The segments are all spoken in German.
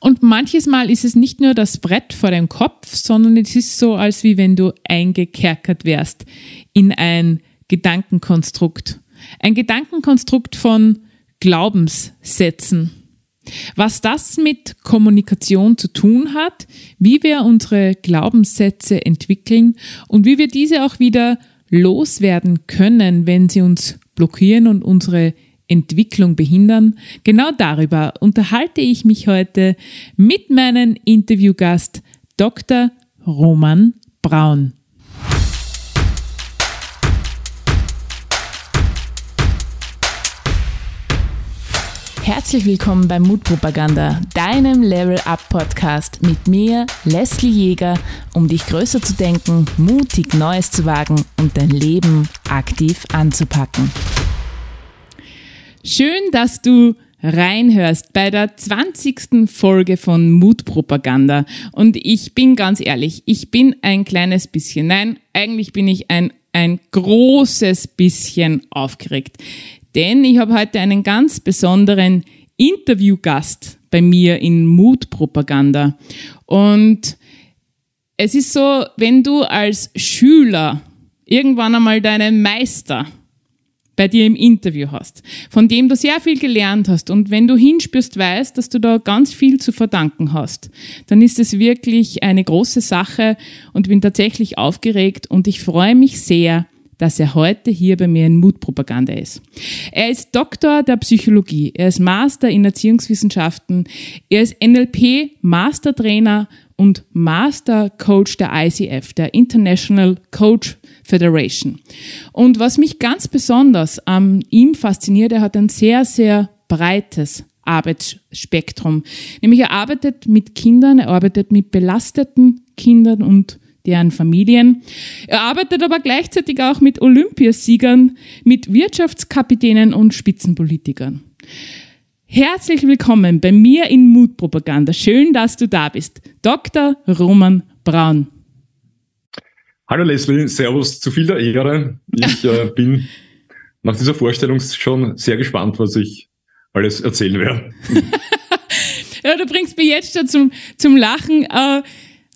Und manches Mal ist es nicht nur das Brett vor dem Kopf, sondern es ist so, als wie wenn du eingekerkert wärst in ein Gedankenkonstrukt. Ein Gedankenkonstrukt von Glaubenssätzen. Was das mit Kommunikation zu tun hat, wie wir unsere Glaubenssätze entwickeln und wie wir diese auch wieder loswerden können, wenn sie uns blockieren und unsere Entwicklung behindern. Genau darüber unterhalte ich mich heute mit meinem Interviewgast Dr. Roman Braun. Herzlich willkommen bei Mutpropaganda, deinem Level Up Podcast mit mir, Leslie Jäger, um dich größer zu denken, mutig Neues zu wagen und dein Leben aktiv anzupacken. Schön, dass du reinhörst bei der 20. Folge von Mutpropaganda. Und ich bin ganz ehrlich, ich bin ein kleines bisschen, nein, eigentlich bin ich ein, ein großes bisschen aufgeregt. Denn ich habe heute einen ganz besonderen Interviewgast bei mir in Mutpropaganda. Und es ist so, wenn du als Schüler irgendwann einmal deinen Meister bei dir im Interview hast, von dem du sehr viel gelernt hast. Und wenn du hinspürst, weißt, dass du da ganz viel zu verdanken hast, dann ist es wirklich eine große Sache und bin tatsächlich aufgeregt. Und ich freue mich sehr, dass er heute hier bei mir in Mutpropaganda ist. Er ist Doktor der Psychologie, er ist Master in Erziehungswissenschaften, er ist NLP Mastertrainer und Master Coach der ICF, der International Coach Federation. Und was mich ganz besonders an ihm fasziniert, er hat ein sehr, sehr breites Arbeitsspektrum. Nämlich er arbeitet mit Kindern, er arbeitet mit belasteten Kindern und deren Familien. Er arbeitet aber gleichzeitig auch mit Olympiasiegern, mit Wirtschaftskapitänen und Spitzenpolitikern. Herzlich willkommen bei mir in Mutpropaganda. Schön, dass du da bist. Dr. Roman Braun. Hallo Leslie, Servus, zu viel der Ehre. Ich äh, bin nach dieser Vorstellung schon sehr gespannt, was ich alles erzählen werde. ja, du bringst mich jetzt schon zum, zum Lachen. Äh,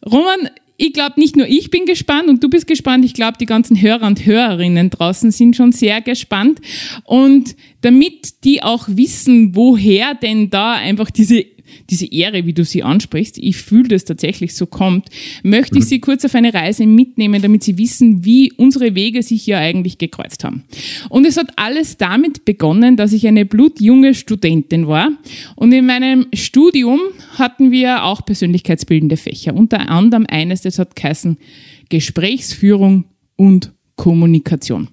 Roman, ich glaube, nicht nur ich bin gespannt und du bist gespannt. Ich glaube, die ganzen Hörer und Hörerinnen draußen sind schon sehr gespannt. Und damit die auch wissen, woher denn da einfach diese diese Ehre, wie du sie ansprichst, ich fühle, dass tatsächlich so kommt, möchte ich mhm. Sie kurz auf eine Reise mitnehmen, damit Sie wissen, wie unsere Wege sich ja eigentlich gekreuzt haben. Und es hat alles damit begonnen, dass ich eine blutjunge Studentin war. Und in meinem Studium hatten wir auch persönlichkeitsbildende Fächer. Unter anderem eines, das hat geheißen Gesprächsführung und Kommunikation.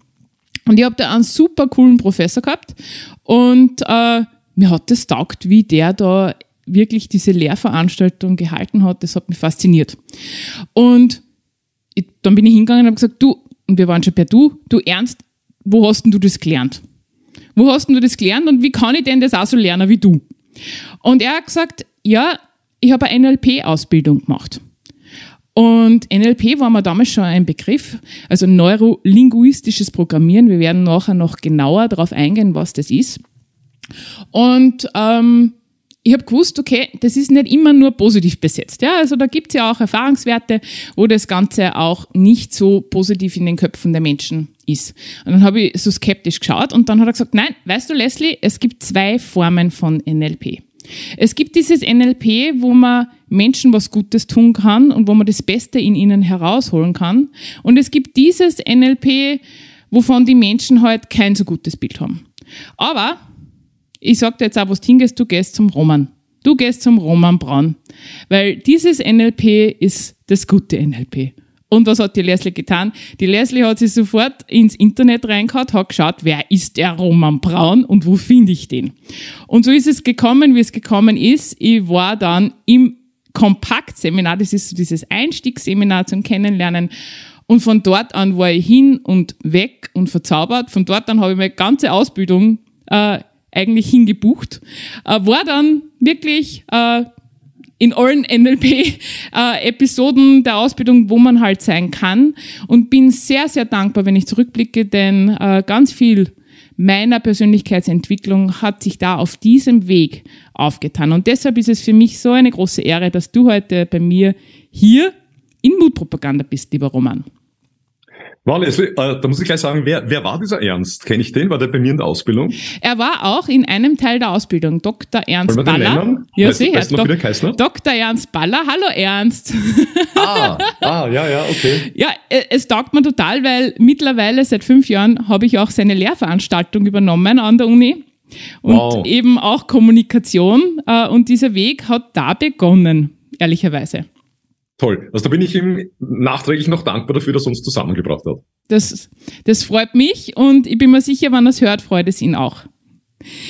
Und ich habe da einen super coolen Professor gehabt und äh, mir hat das taugt, wie der da wirklich diese Lehrveranstaltung gehalten hat, das hat mich fasziniert. Und ich, dann bin ich hingegangen und habe gesagt, du, und wir waren schon per Du, du Ernst, wo hast denn du das gelernt? Wo hast denn du das gelernt und wie kann ich denn das auch so lernen wie du? Und er hat gesagt, ja, ich habe eine NLP-Ausbildung gemacht. Und NLP war mir damals schon ein Begriff, also neurolinguistisches Programmieren. Wir werden nachher noch genauer darauf eingehen, was das ist. Und ähm, ich habe gewusst, okay, das ist nicht immer nur positiv besetzt. Ja, also da gibt es ja auch Erfahrungswerte, wo das Ganze auch nicht so positiv in den Köpfen der Menschen ist. Und dann habe ich so skeptisch geschaut und dann hat er gesagt, nein, weißt du, Leslie, es gibt zwei Formen von NLP. Es gibt dieses NLP, wo man Menschen was Gutes tun kann und wo man das Beste in ihnen herausholen kann. Und es gibt dieses NLP, wovon die Menschen halt kein so gutes Bild haben. Aber ich sag dir jetzt auch, wo du hingehst, du gehst zum Roman. Du gehst zum Roman Braun. Weil dieses NLP ist das gute NLP. Und was hat die Leslie getan? Die Leslie hat sich sofort ins Internet reingehauen, hat geschaut, wer ist der Roman Braun und wo finde ich den? Und so ist es gekommen, wie es gekommen ist. Ich war dann im Kompaktseminar, das ist so dieses Einstiegsseminar zum Kennenlernen. Und von dort an war ich hin und weg und verzaubert. Von dort an habe ich meine ganze Ausbildung äh, eigentlich hingebucht. Äh, war dann wirklich äh, in allen NLP-Episoden äh, der Ausbildung, wo man halt sein kann und bin sehr, sehr dankbar, wenn ich zurückblicke, denn äh, ganz viel meiner Persönlichkeitsentwicklung hat sich da auf diesem Weg aufgetan. Und deshalb ist es für mich so eine große Ehre, dass du heute bei mir hier in Mutpropaganda bist, lieber Roman. Leslie, äh, da muss ich gleich sagen, wer, wer war dieser Ernst? Kenne ich den? War der bei mir in der Ausbildung? Er war auch in einem Teil der Ausbildung. Dr. Ernst Baller. Ja, weißt, sicher. Weißt du noch, Dok Dr. Ernst Baller. Hallo Ernst. Ah, ah, ja, ja, okay. Ja, äh, es taugt mir total, weil mittlerweile seit fünf Jahren habe ich auch seine Lehrveranstaltung übernommen an der Uni. Und wow. eben auch Kommunikation. Äh, und dieser Weg hat da begonnen, ehrlicherweise. Toll. Also da bin ich ihm nachträglich noch dankbar dafür, dass er uns zusammengebracht hat. Das, das freut mich und ich bin mir sicher, wenn er es hört, freut es ihn auch.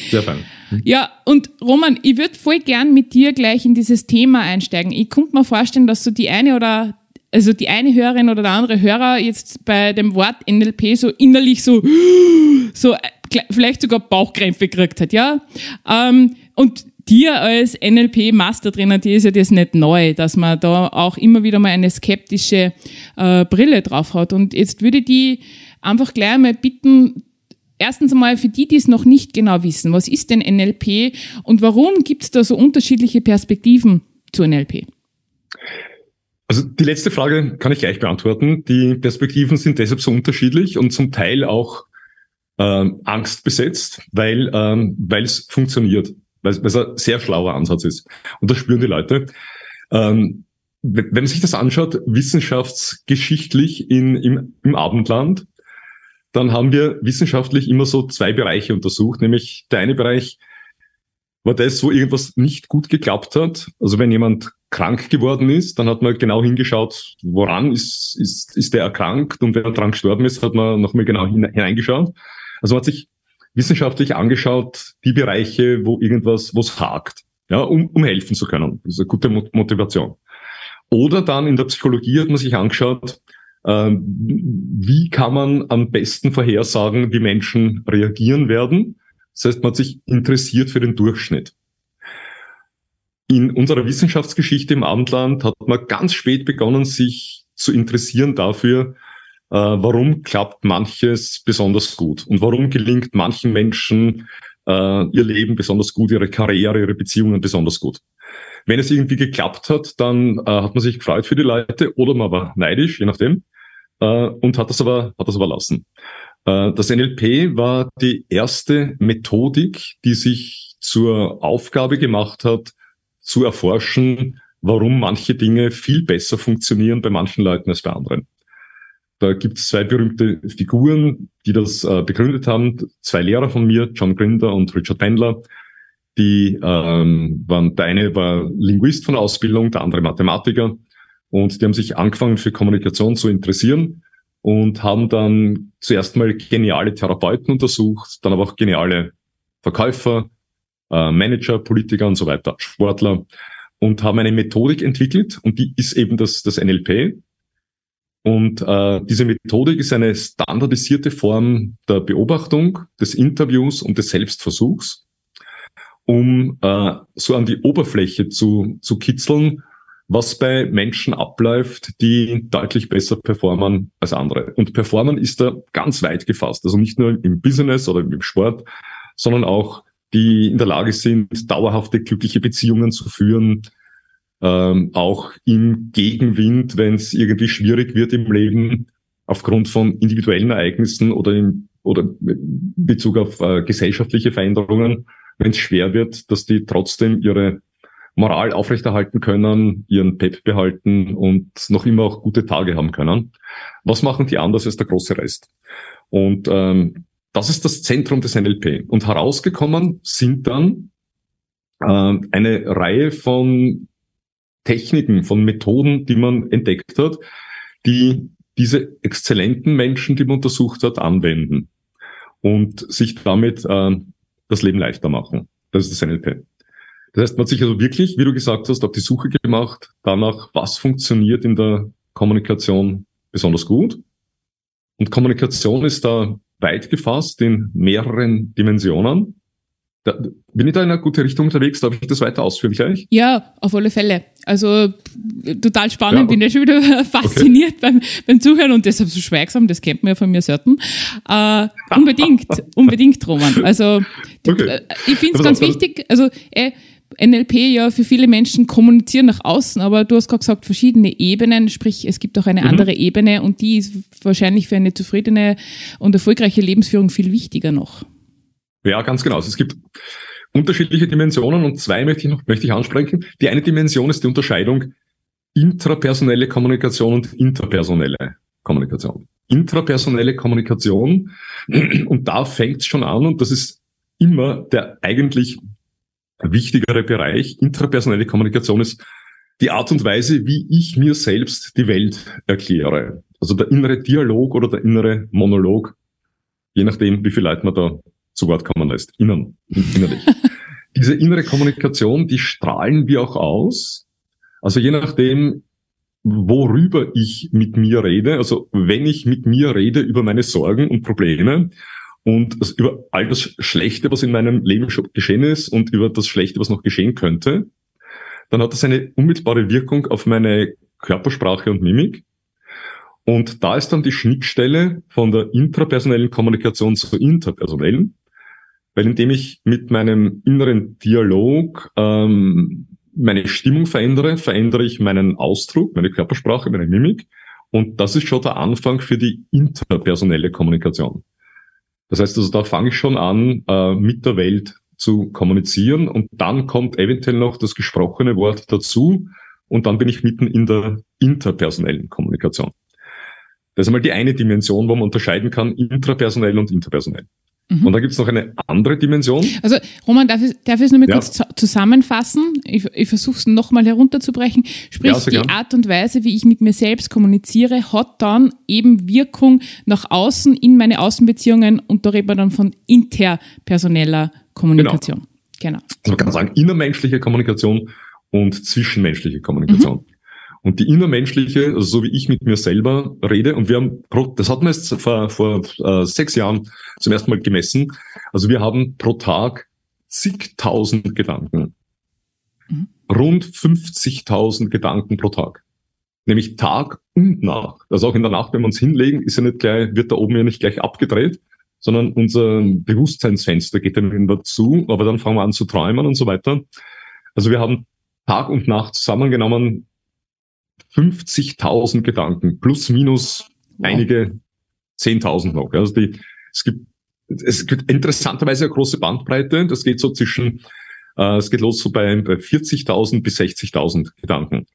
Sehr fein. Ja, und Roman, ich würde voll gern mit dir gleich in dieses Thema einsteigen. Ich könnte mir vorstellen, dass so die eine oder also die eine Hörerin oder der andere Hörer jetzt bei dem Wort NLP so innerlich so, so äh, vielleicht sogar Bauchkrämpfe gekriegt hat, ja. Ähm, und dir als NLP-Mastertrainer, dir ist ja das nicht neu, dass man da auch immer wieder mal eine skeptische äh, Brille drauf hat. Und jetzt würde ich die einfach gleich einmal bitten, erstens einmal für die, die es noch nicht genau wissen, was ist denn NLP und warum gibt es da so unterschiedliche Perspektiven zu NLP? Also die letzte Frage kann ich gleich beantworten. Die Perspektiven sind deshalb so unterschiedlich und zum Teil auch ähm, Angst besetzt, weil ähm, weil es funktioniert weil es ein sehr schlauer Ansatz ist. Und das spüren die Leute. Ähm, wenn man sich das anschaut, wissenschaftsgeschichtlich in, im, im Abendland, dann haben wir wissenschaftlich immer so zwei Bereiche untersucht, nämlich der eine Bereich war das, wo irgendwas nicht gut geklappt hat. Also wenn jemand krank geworden ist, dann hat man genau hingeschaut, woran ist, ist, ist der erkrankt und wenn er dran gestorben ist, hat man nochmal genau hineingeschaut. Also man hat sich wissenschaftlich angeschaut, die Bereiche, wo irgendwas, was hakt, ja, um, um helfen zu können. Das ist eine gute Motivation. Oder dann in der Psychologie hat man sich angeschaut, äh, wie kann man am besten vorhersagen, wie Menschen reagieren werden. Das heißt, man hat sich interessiert für den Durchschnitt. In unserer Wissenschaftsgeschichte im Abendland hat man ganz spät begonnen, sich zu interessieren dafür, warum klappt manches besonders gut und warum gelingt manchen Menschen äh, ihr Leben besonders gut, ihre Karriere, ihre Beziehungen besonders gut. Wenn es irgendwie geklappt hat, dann äh, hat man sich gefreut für die Leute oder man war neidisch, je nachdem, äh, und hat das aber, hat das aber lassen. Äh, das NLP war die erste Methodik, die sich zur Aufgabe gemacht hat, zu erforschen, warum manche Dinge viel besser funktionieren bei manchen Leuten als bei anderen. Da gibt es zwei berühmte Figuren, die das äh, begründet haben. Zwei Lehrer von mir, John Grinder und Richard Pendler. Die ähm, waren, der eine war Linguist von Ausbildung, der andere Mathematiker. Und die haben sich angefangen für Kommunikation zu interessieren und haben dann zuerst mal geniale Therapeuten untersucht, dann aber auch geniale Verkäufer, äh, Manager, Politiker und so weiter, Sportler und haben eine Methodik entwickelt und die ist eben das, das NLP. Und äh, diese Methodik ist eine standardisierte Form der Beobachtung, des Interviews und des Selbstversuchs, um äh, so an die Oberfläche zu, zu kitzeln, was bei Menschen abläuft, die deutlich besser performen als andere. Und performen ist da ganz weit gefasst. Also nicht nur im Business oder im Sport, sondern auch die in der Lage sind, dauerhafte glückliche Beziehungen zu führen, ähm, auch im Gegenwind, wenn es irgendwie schwierig wird im Leben, aufgrund von individuellen Ereignissen oder in, oder Bezug auf äh, gesellschaftliche Veränderungen, wenn es schwer wird, dass die trotzdem ihre Moral aufrechterhalten können, ihren Pep behalten und noch immer auch gute Tage haben können. Was machen die anders als der große Rest? Und ähm, das ist das Zentrum des NLP. Und herausgekommen sind dann äh, eine Reihe von Techniken, von Methoden, die man entdeckt hat, die diese exzellenten Menschen, die man untersucht hat, anwenden und sich damit äh, das Leben leichter machen. Das ist das NLP. Das heißt, man hat sich also wirklich, wie du gesagt hast, auf die Suche gemacht, danach, was funktioniert in der Kommunikation besonders gut. Und Kommunikation ist da weit gefasst in mehreren Dimensionen. Da, bin ich da in eine gute Richtung unterwegs? Darf ich das weiter ausführen gleich? Ja, auf alle Fälle. Also total spannend, ja. bin ja schon wieder fasziniert okay. beim, beim Zuhören und deshalb so schweigsam, das kennt man ja von mir selten. Äh, unbedingt, unbedingt, Roman. Also okay. Äh, ich finde es ganz wichtig, also äh, NLP ja für viele Menschen kommunizieren nach außen, aber du hast gerade gesagt, verschiedene Ebenen, sprich es gibt auch eine mhm. andere Ebene und die ist wahrscheinlich für eine zufriedene und erfolgreiche Lebensführung viel wichtiger noch. Ja, ganz genau. Also es gibt unterschiedliche Dimensionen und zwei möchte ich noch möchte ich ansprechen. Die eine Dimension ist die Unterscheidung intrapersonelle Kommunikation und interpersonelle Kommunikation. Intrapersonelle Kommunikation, und da fängt es schon an, und das ist immer der eigentlich wichtigere Bereich. Intrapersonelle Kommunikation ist die Art und Weise, wie ich mir selbst die Welt erkläre. Also der innere Dialog oder der innere Monolog, je nachdem, wie viel Leute man da zu Wort kommen lässt, innen, innerlich. Diese innere Kommunikation, die strahlen wir auch aus. Also je nachdem, worüber ich mit mir rede, also wenn ich mit mir rede über meine Sorgen und Probleme und über all das Schlechte, was in meinem Leben schon geschehen ist und über das Schlechte, was noch geschehen könnte, dann hat das eine unmittelbare Wirkung auf meine Körpersprache und Mimik. Und da ist dann die Schnittstelle von der intrapersonellen Kommunikation zur interpersonellen. Weil indem ich mit meinem inneren Dialog ähm, meine Stimmung verändere, verändere ich meinen Ausdruck, meine Körpersprache, meine Mimik. Und das ist schon der Anfang für die interpersonelle Kommunikation. Das heißt also, da fange ich schon an, äh, mit der Welt zu kommunizieren und dann kommt eventuell noch das gesprochene Wort dazu und dann bin ich mitten in der interpersonellen Kommunikation. Das ist einmal die eine Dimension, wo man unterscheiden kann, intrapersonell und interpersonell. Mhm. Und da gibt's noch eine andere Dimension. Also Roman, darf ich, darf ich es nochmal ja. kurz zusammenfassen? Ich, ich versuche es nochmal herunterzubrechen. Sprich, ja, die. Art und Weise, wie ich mit mir selbst kommuniziere, hat dann eben Wirkung nach außen in meine Außenbeziehungen und da reden wir dann von interpersoneller Kommunikation. Genau. genau. Also man kann sagen, innermenschliche Kommunikation und zwischenmenschliche Kommunikation. Mhm. Und die innermenschliche, also so wie ich mit mir selber rede, und wir haben, pro, das hatten wir jetzt vor, vor äh, sechs Jahren zum ersten Mal gemessen, also wir haben pro Tag zigtausend Gedanken. Mhm. Rund 50.000 Gedanken pro Tag. Nämlich Tag und Nacht. Also auch in der Nacht, wenn wir uns hinlegen, ist ja nicht gleich, wird da oben ja nicht gleich abgedreht, sondern unser Bewusstseinsfenster geht dann wieder zu, aber dann fangen wir an zu träumen und so weiter. Also wir haben Tag und Nacht zusammengenommen 50.000 Gedanken, plus minus wow. einige 10.000 noch. Also die, es gibt, es gibt interessanterweise eine große Bandbreite. Das geht so zwischen, äh, es geht los so bei, bei 40.000 bis 60.000 Gedanken.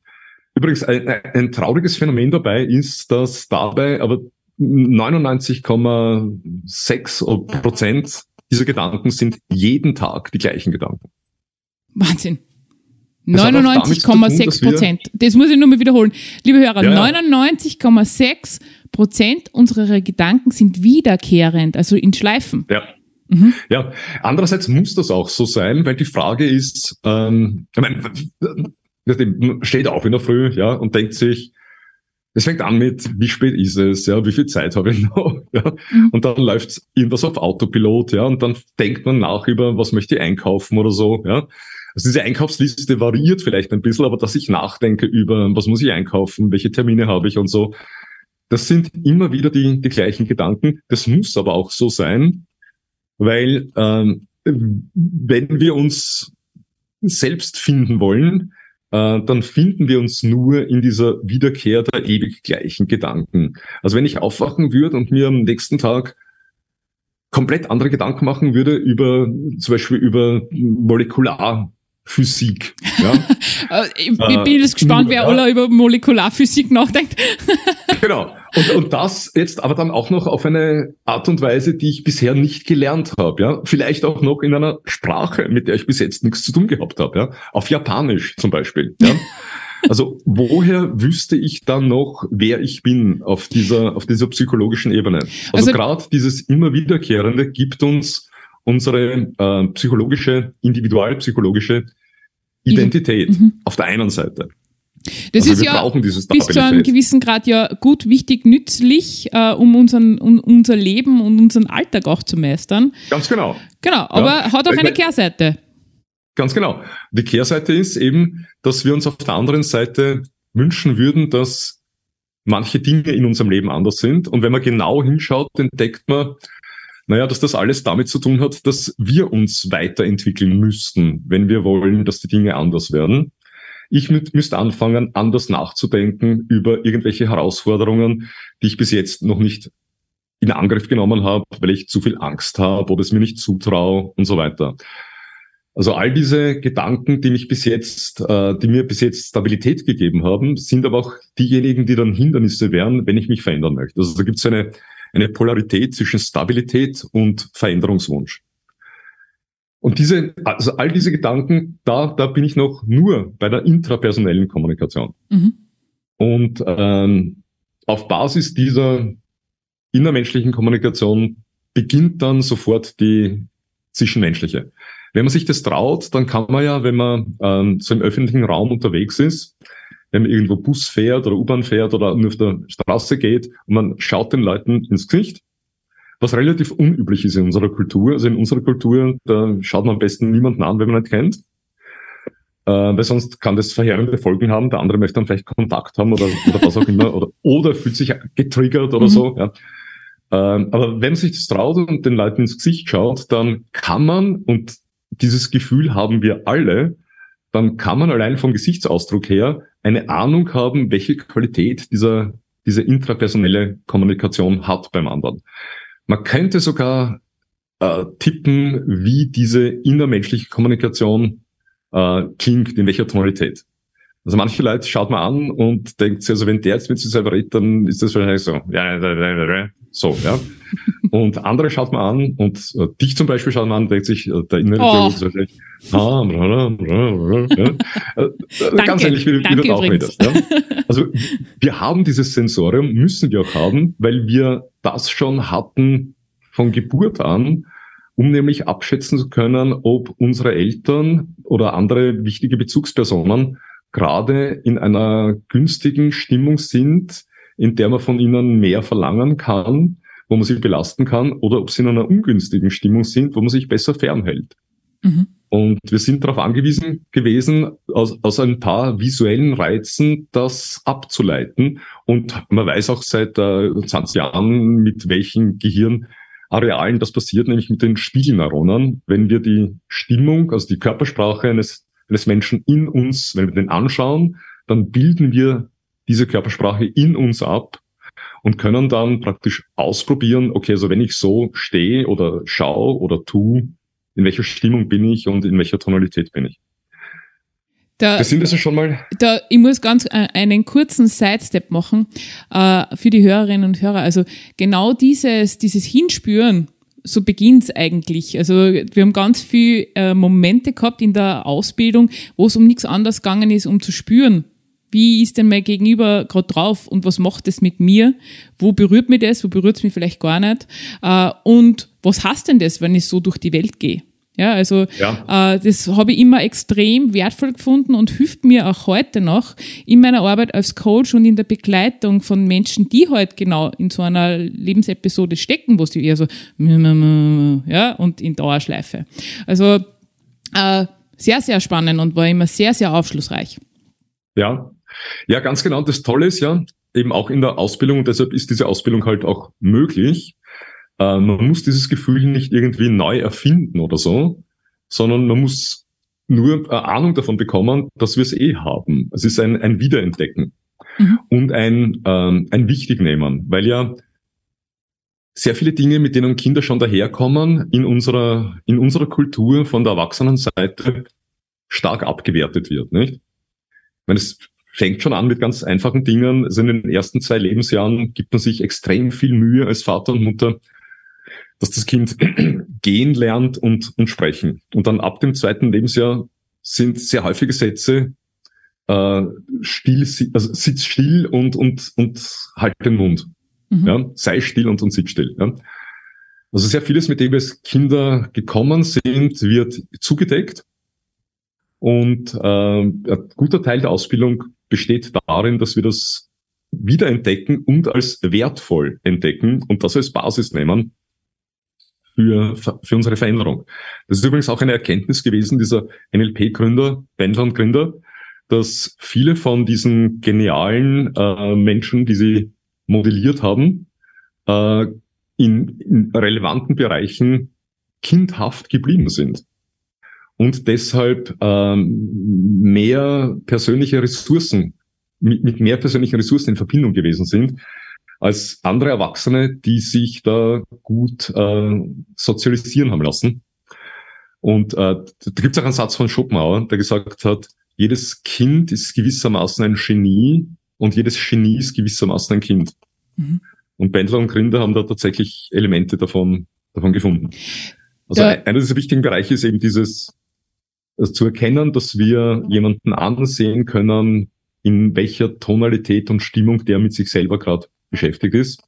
Übrigens, ein, ein trauriges Phänomen dabei ist, dass dabei aber 99,6 Prozent dieser Gedanken sind jeden Tag die gleichen Gedanken. Wahnsinn. 99,6 Prozent. Das muss ich nur mal wiederholen. Liebe Hörer, ja. 99,6 Prozent unserer Gedanken sind wiederkehrend, also in Schleifen. Ja. Mhm. Ja, andererseits muss das auch so sein, weil die Frage ist, ähm, ich meine, man steht auf in der Früh, ja, und denkt sich, es fängt an mit, wie spät ist es, ja, wie viel Zeit habe ich noch, ja, mhm. und dann läuft irgendwas auf Autopilot, ja, und dann denkt man nach über, was möchte ich einkaufen oder so, ja, also diese Einkaufsliste variiert vielleicht ein bisschen, aber dass ich nachdenke über, was muss ich einkaufen, welche Termine habe ich und so, das sind immer wieder die, die gleichen Gedanken. Das muss aber auch so sein, weil ähm, wenn wir uns selbst finden wollen, äh, dann finden wir uns nur in dieser Wiederkehr der ewig gleichen Gedanken. Also wenn ich aufwachen würde und mir am nächsten Tag komplett andere Gedanken machen würde über zum Beispiel über Molekular Physik. Ja? Äh, ich bin jetzt gespannt, wer alle über Molekularphysik nachdenkt. genau. Und, und das jetzt aber dann auch noch auf eine Art und Weise, die ich bisher nicht gelernt habe. Ja? Vielleicht auch noch in einer Sprache, mit der ich bis jetzt nichts zu tun gehabt habe. Ja? Auf Japanisch zum Beispiel. Ja? Also woher wüsste ich dann noch, wer ich bin auf dieser, auf dieser psychologischen Ebene? Also, also gerade dieses immer wiederkehrende gibt uns unsere äh, psychologische, individualpsychologische Identität mhm. auf der einen Seite. Das also ist ja bis zu einem gewissen Grad ja gut, wichtig, nützlich, äh, um, unseren, um unser Leben und unseren Alltag auch zu meistern. Ganz genau. Genau, aber ja. hat auch eine Kehrseite. Ganz genau. Die Kehrseite ist eben, dass wir uns auf der anderen Seite wünschen würden, dass manche Dinge in unserem Leben anders sind. Und wenn man genau hinschaut, entdeckt man, naja, dass das alles damit zu tun hat, dass wir uns weiterentwickeln müssten, wenn wir wollen, dass die Dinge anders werden. Ich müsste anfangen, anders nachzudenken über irgendwelche Herausforderungen, die ich bis jetzt noch nicht in Angriff genommen habe, weil ich zu viel Angst habe oder es mir nicht zutraue und so weiter. Also all diese Gedanken, die mich bis jetzt, äh, die mir bis jetzt Stabilität gegeben haben, sind aber auch diejenigen, die dann Hindernisse wären, wenn ich mich verändern möchte. Also da gibt es eine, eine Polarität zwischen Stabilität und Veränderungswunsch. Und diese, also all diese Gedanken, da, da bin ich noch nur bei der intrapersonellen Kommunikation. Mhm. Und ähm, auf Basis dieser innermenschlichen Kommunikation beginnt dann sofort die zwischenmenschliche. Wenn man sich das traut, dann kann man ja, wenn man ähm, so im öffentlichen Raum unterwegs ist, wenn man irgendwo Bus fährt oder U-Bahn fährt oder nur auf der Straße geht und man schaut den Leuten ins Gesicht, was relativ unüblich ist in unserer Kultur. Also in unserer Kultur, da schaut man am besten niemanden an, wenn man nicht kennt. Äh, weil sonst kann das verheerende Folgen haben. Der andere möchte dann vielleicht Kontakt haben oder, oder was auch immer. Oder, oder fühlt sich getriggert oder mhm. so. Ja. Ähm, aber wenn man sich das traut und den Leuten ins Gesicht schaut, dann kann man, und dieses Gefühl haben wir alle, dann kann man allein vom Gesichtsausdruck her eine Ahnung haben, welche Qualität dieser, diese intrapersonelle Kommunikation hat beim anderen. Man könnte sogar äh, tippen, wie diese innermenschliche Kommunikation äh, klingt, in welcher Tonalität. Also manche Leute schaut man an und denkt sich, also wenn der jetzt mit sich selber redet, dann ist das wahrscheinlich so, ja, so, ja. Und andere schaut man an und äh, dich zum Beispiel schaut man an, denkt sich, äh, der innere oh. ist wahrscheinlich, ah, bla, bla, bla, ja. äh, danke, ganz ehrlich, wie, wie du auch redest. Ja? Also wir haben dieses Sensorium, müssen wir auch haben, weil wir das schon hatten von Geburt an, um nämlich abschätzen zu können, ob unsere Eltern oder andere wichtige Bezugspersonen gerade in einer günstigen Stimmung sind, in der man von ihnen mehr verlangen kann, wo man sich belasten kann, oder ob sie in einer ungünstigen Stimmung sind, wo man sich besser fernhält. Mhm. Und wir sind darauf angewiesen gewesen, aus, aus ein paar visuellen Reizen das abzuleiten. Und man weiß auch seit äh, 20 Jahren, mit welchen Gehirnarealen das passiert, nämlich mit den Spiegelneuronen. Wenn wir die Stimmung, also die Körpersprache eines eines Menschen in uns, wenn wir den anschauen, dann bilden wir diese Körpersprache in uns ab und können dann praktisch ausprobieren, okay, also wenn ich so stehe oder schaue oder tu, in welcher Stimmung bin ich und in welcher Tonalität bin ich. Da, das sind also schon mal. Da, ich muss ganz äh, einen kurzen Sidestep machen äh, für die Hörerinnen und Hörer. Also genau dieses, dieses Hinspüren, so beginnt's eigentlich. Also wir haben ganz viele äh, Momente gehabt in der Ausbildung, wo es um nichts anderes gegangen ist, um zu spüren, wie ist denn mein Gegenüber gerade drauf und was macht es mit mir? Wo berührt mich das? Wo berührt es mich vielleicht gar nicht? Äh, und was heißt denn das, wenn ich so durch die Welt gehe? Ja, also ja. Äh, das habe ich immer extrem wertvoll gefunden und hilft mir auch heute noch in meiner Arbeit als Coach und in der Begleitung von Menschen, die halt genau in so einer Lebensepisode stecken, wo sie eher so ja und in Dauerschleife. Also äh, sehr, sehr spannend und war immer sehr, sehr aufschlussreich. Ja, ja, ganz genau. Das Tolle ist ja eben auch in der Ausbildung und deshalb ist diese Ausbildung halt auch möglich äh, man muss dieses Gefühl nicht irgendwie neu erfinden oder so, sondern man muss nur eine Ahnung davon bekommen, dass wir es eh haben. Es ist ein, ein Wiederentdecken mhm. und ein, ähm, ein Wichtignehmen, weil ja sehr viele Dinge, mit denen Kinder schon daherkommen, in unserer, in unserer Kultur von der Erwachsenenseite stark abgewertet wird, nicht? Ich meine, es fängt schon an mit ganz einfachen Dingen. Also in den ersten zwei Lebensjahren gibt man sich extrem viel Mühe als Vater und Mutter, dass das Kind gehen lernt und, und sprechen. Und dann ab dem zweiten Lebensjahr sind sehr häufige Sätze äh, still, also sitz still und, und, und halt den Mund. Mhm. Ja, sei still und, und sitz still. Ja. Also sehr vieles, mit dem wir als Kinder gekommen sind, wird zugedeckt. Und äh, ein guter Teil der Ausbildung besteht darin, dass wir das wiederentdecken und als wertvoll entdecken und das als Basis nehmen für, für unsere Veränderung. Das ist übrigens auch eine Erkenntnis gewesen dieser NLP-Gründer, Bendler und Gründer, dass viele von diesen genialen äh, Menschen, die sie modelliert haben, äh, in, in relevanten Bereichen kindhaft geblieben sind und deshalb ähm, mehr persönliche Ressourcen, mit, mit mehr persönlichen Ressourcen in Verbindung gewesen sind als andere Erwachsene, die sich da gut äh, sozialisieren haben lassen. Und äh, da gibt es auch einen Satz von Schopenhauer, der gesagt hat, jedes Kind ist gewissermaßen ein Genie und jedes Genie ist gewissermaßen ein Kind. Mhm. Und Bendler und Grinder haben da tatsächlich Elemente davon, davon gefunden. Also ja. einer dieser wichtigen Bereiche ist eben dieses, zu erkennen, dass wir jemanden ansehen können, in welcher Tonalität und Stimmung der mit sich selber gerade beschäftigt ist.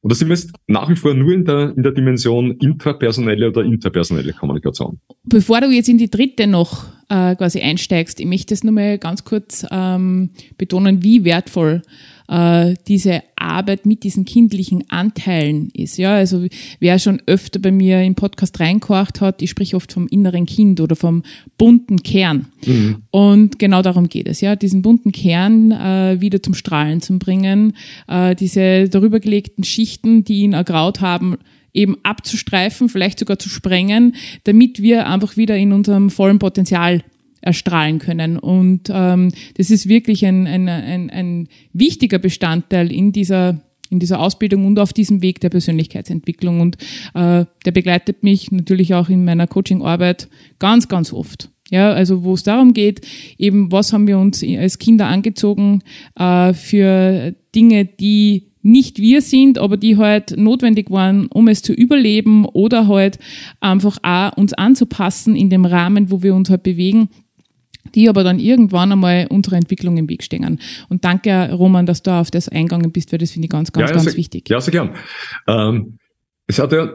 Und das sind wir jetzt nach wie vor nur in der, in der Dimension intrapersonelle oder interpersonelle Kommunikation. Bevor du jetzt in die dritte noch äh, quasi einsteigst, ich möchte es nur mal ganz kurz ähm, betonen, wie wertvoll äh, diese Arbeit mit diesen kindlichen Anteilen ist. Ja, also wer schon öfter bei mir im Podcast reinkocht hat, ich spreche oft vom inneren Kind oder vom bunten Kern. Mhm. Und genau darum geht es, ja, diesen bunten Kern äh, wieder zum Strahlen zu bringen, äh, diese darüber gelegten Schichten, die ihn ergraut haben, eben abzustreifen, vielleicht sogar zu sprengen, damit wir einfach wieder in unserem vollen Potenzial erstrahlen können. Und ähm, das ist wirklich ein, ein, ein, ein wichtiger Bestandteil in dieser in dieser Ausbildung und auf diesem Weg der Persönlichkeitsentwicklung. Und äh, der begleitet mich natürlich auch in meiner Coachingarbeit ganz, ganz oft. Ja, also wo es darum geht, eben was haben wir uns als Kinder angezogen äh, für Dinge, die nicht wir sind, aber die halt notwendig waren, um es zu überleben oder halt einfach auch uns anzupassen in dem Rahmen, wo wir uns halt bewegen die aber dann irgendwann einmal unserer Entwicklung im Weg stehen. Und danke, Roman, dass du auf das eingegangen bist, weil das finde ich ganz, ganz, ja, ganz sehr, wichtig. Ja, sehr gern. Ähm, es hat ja,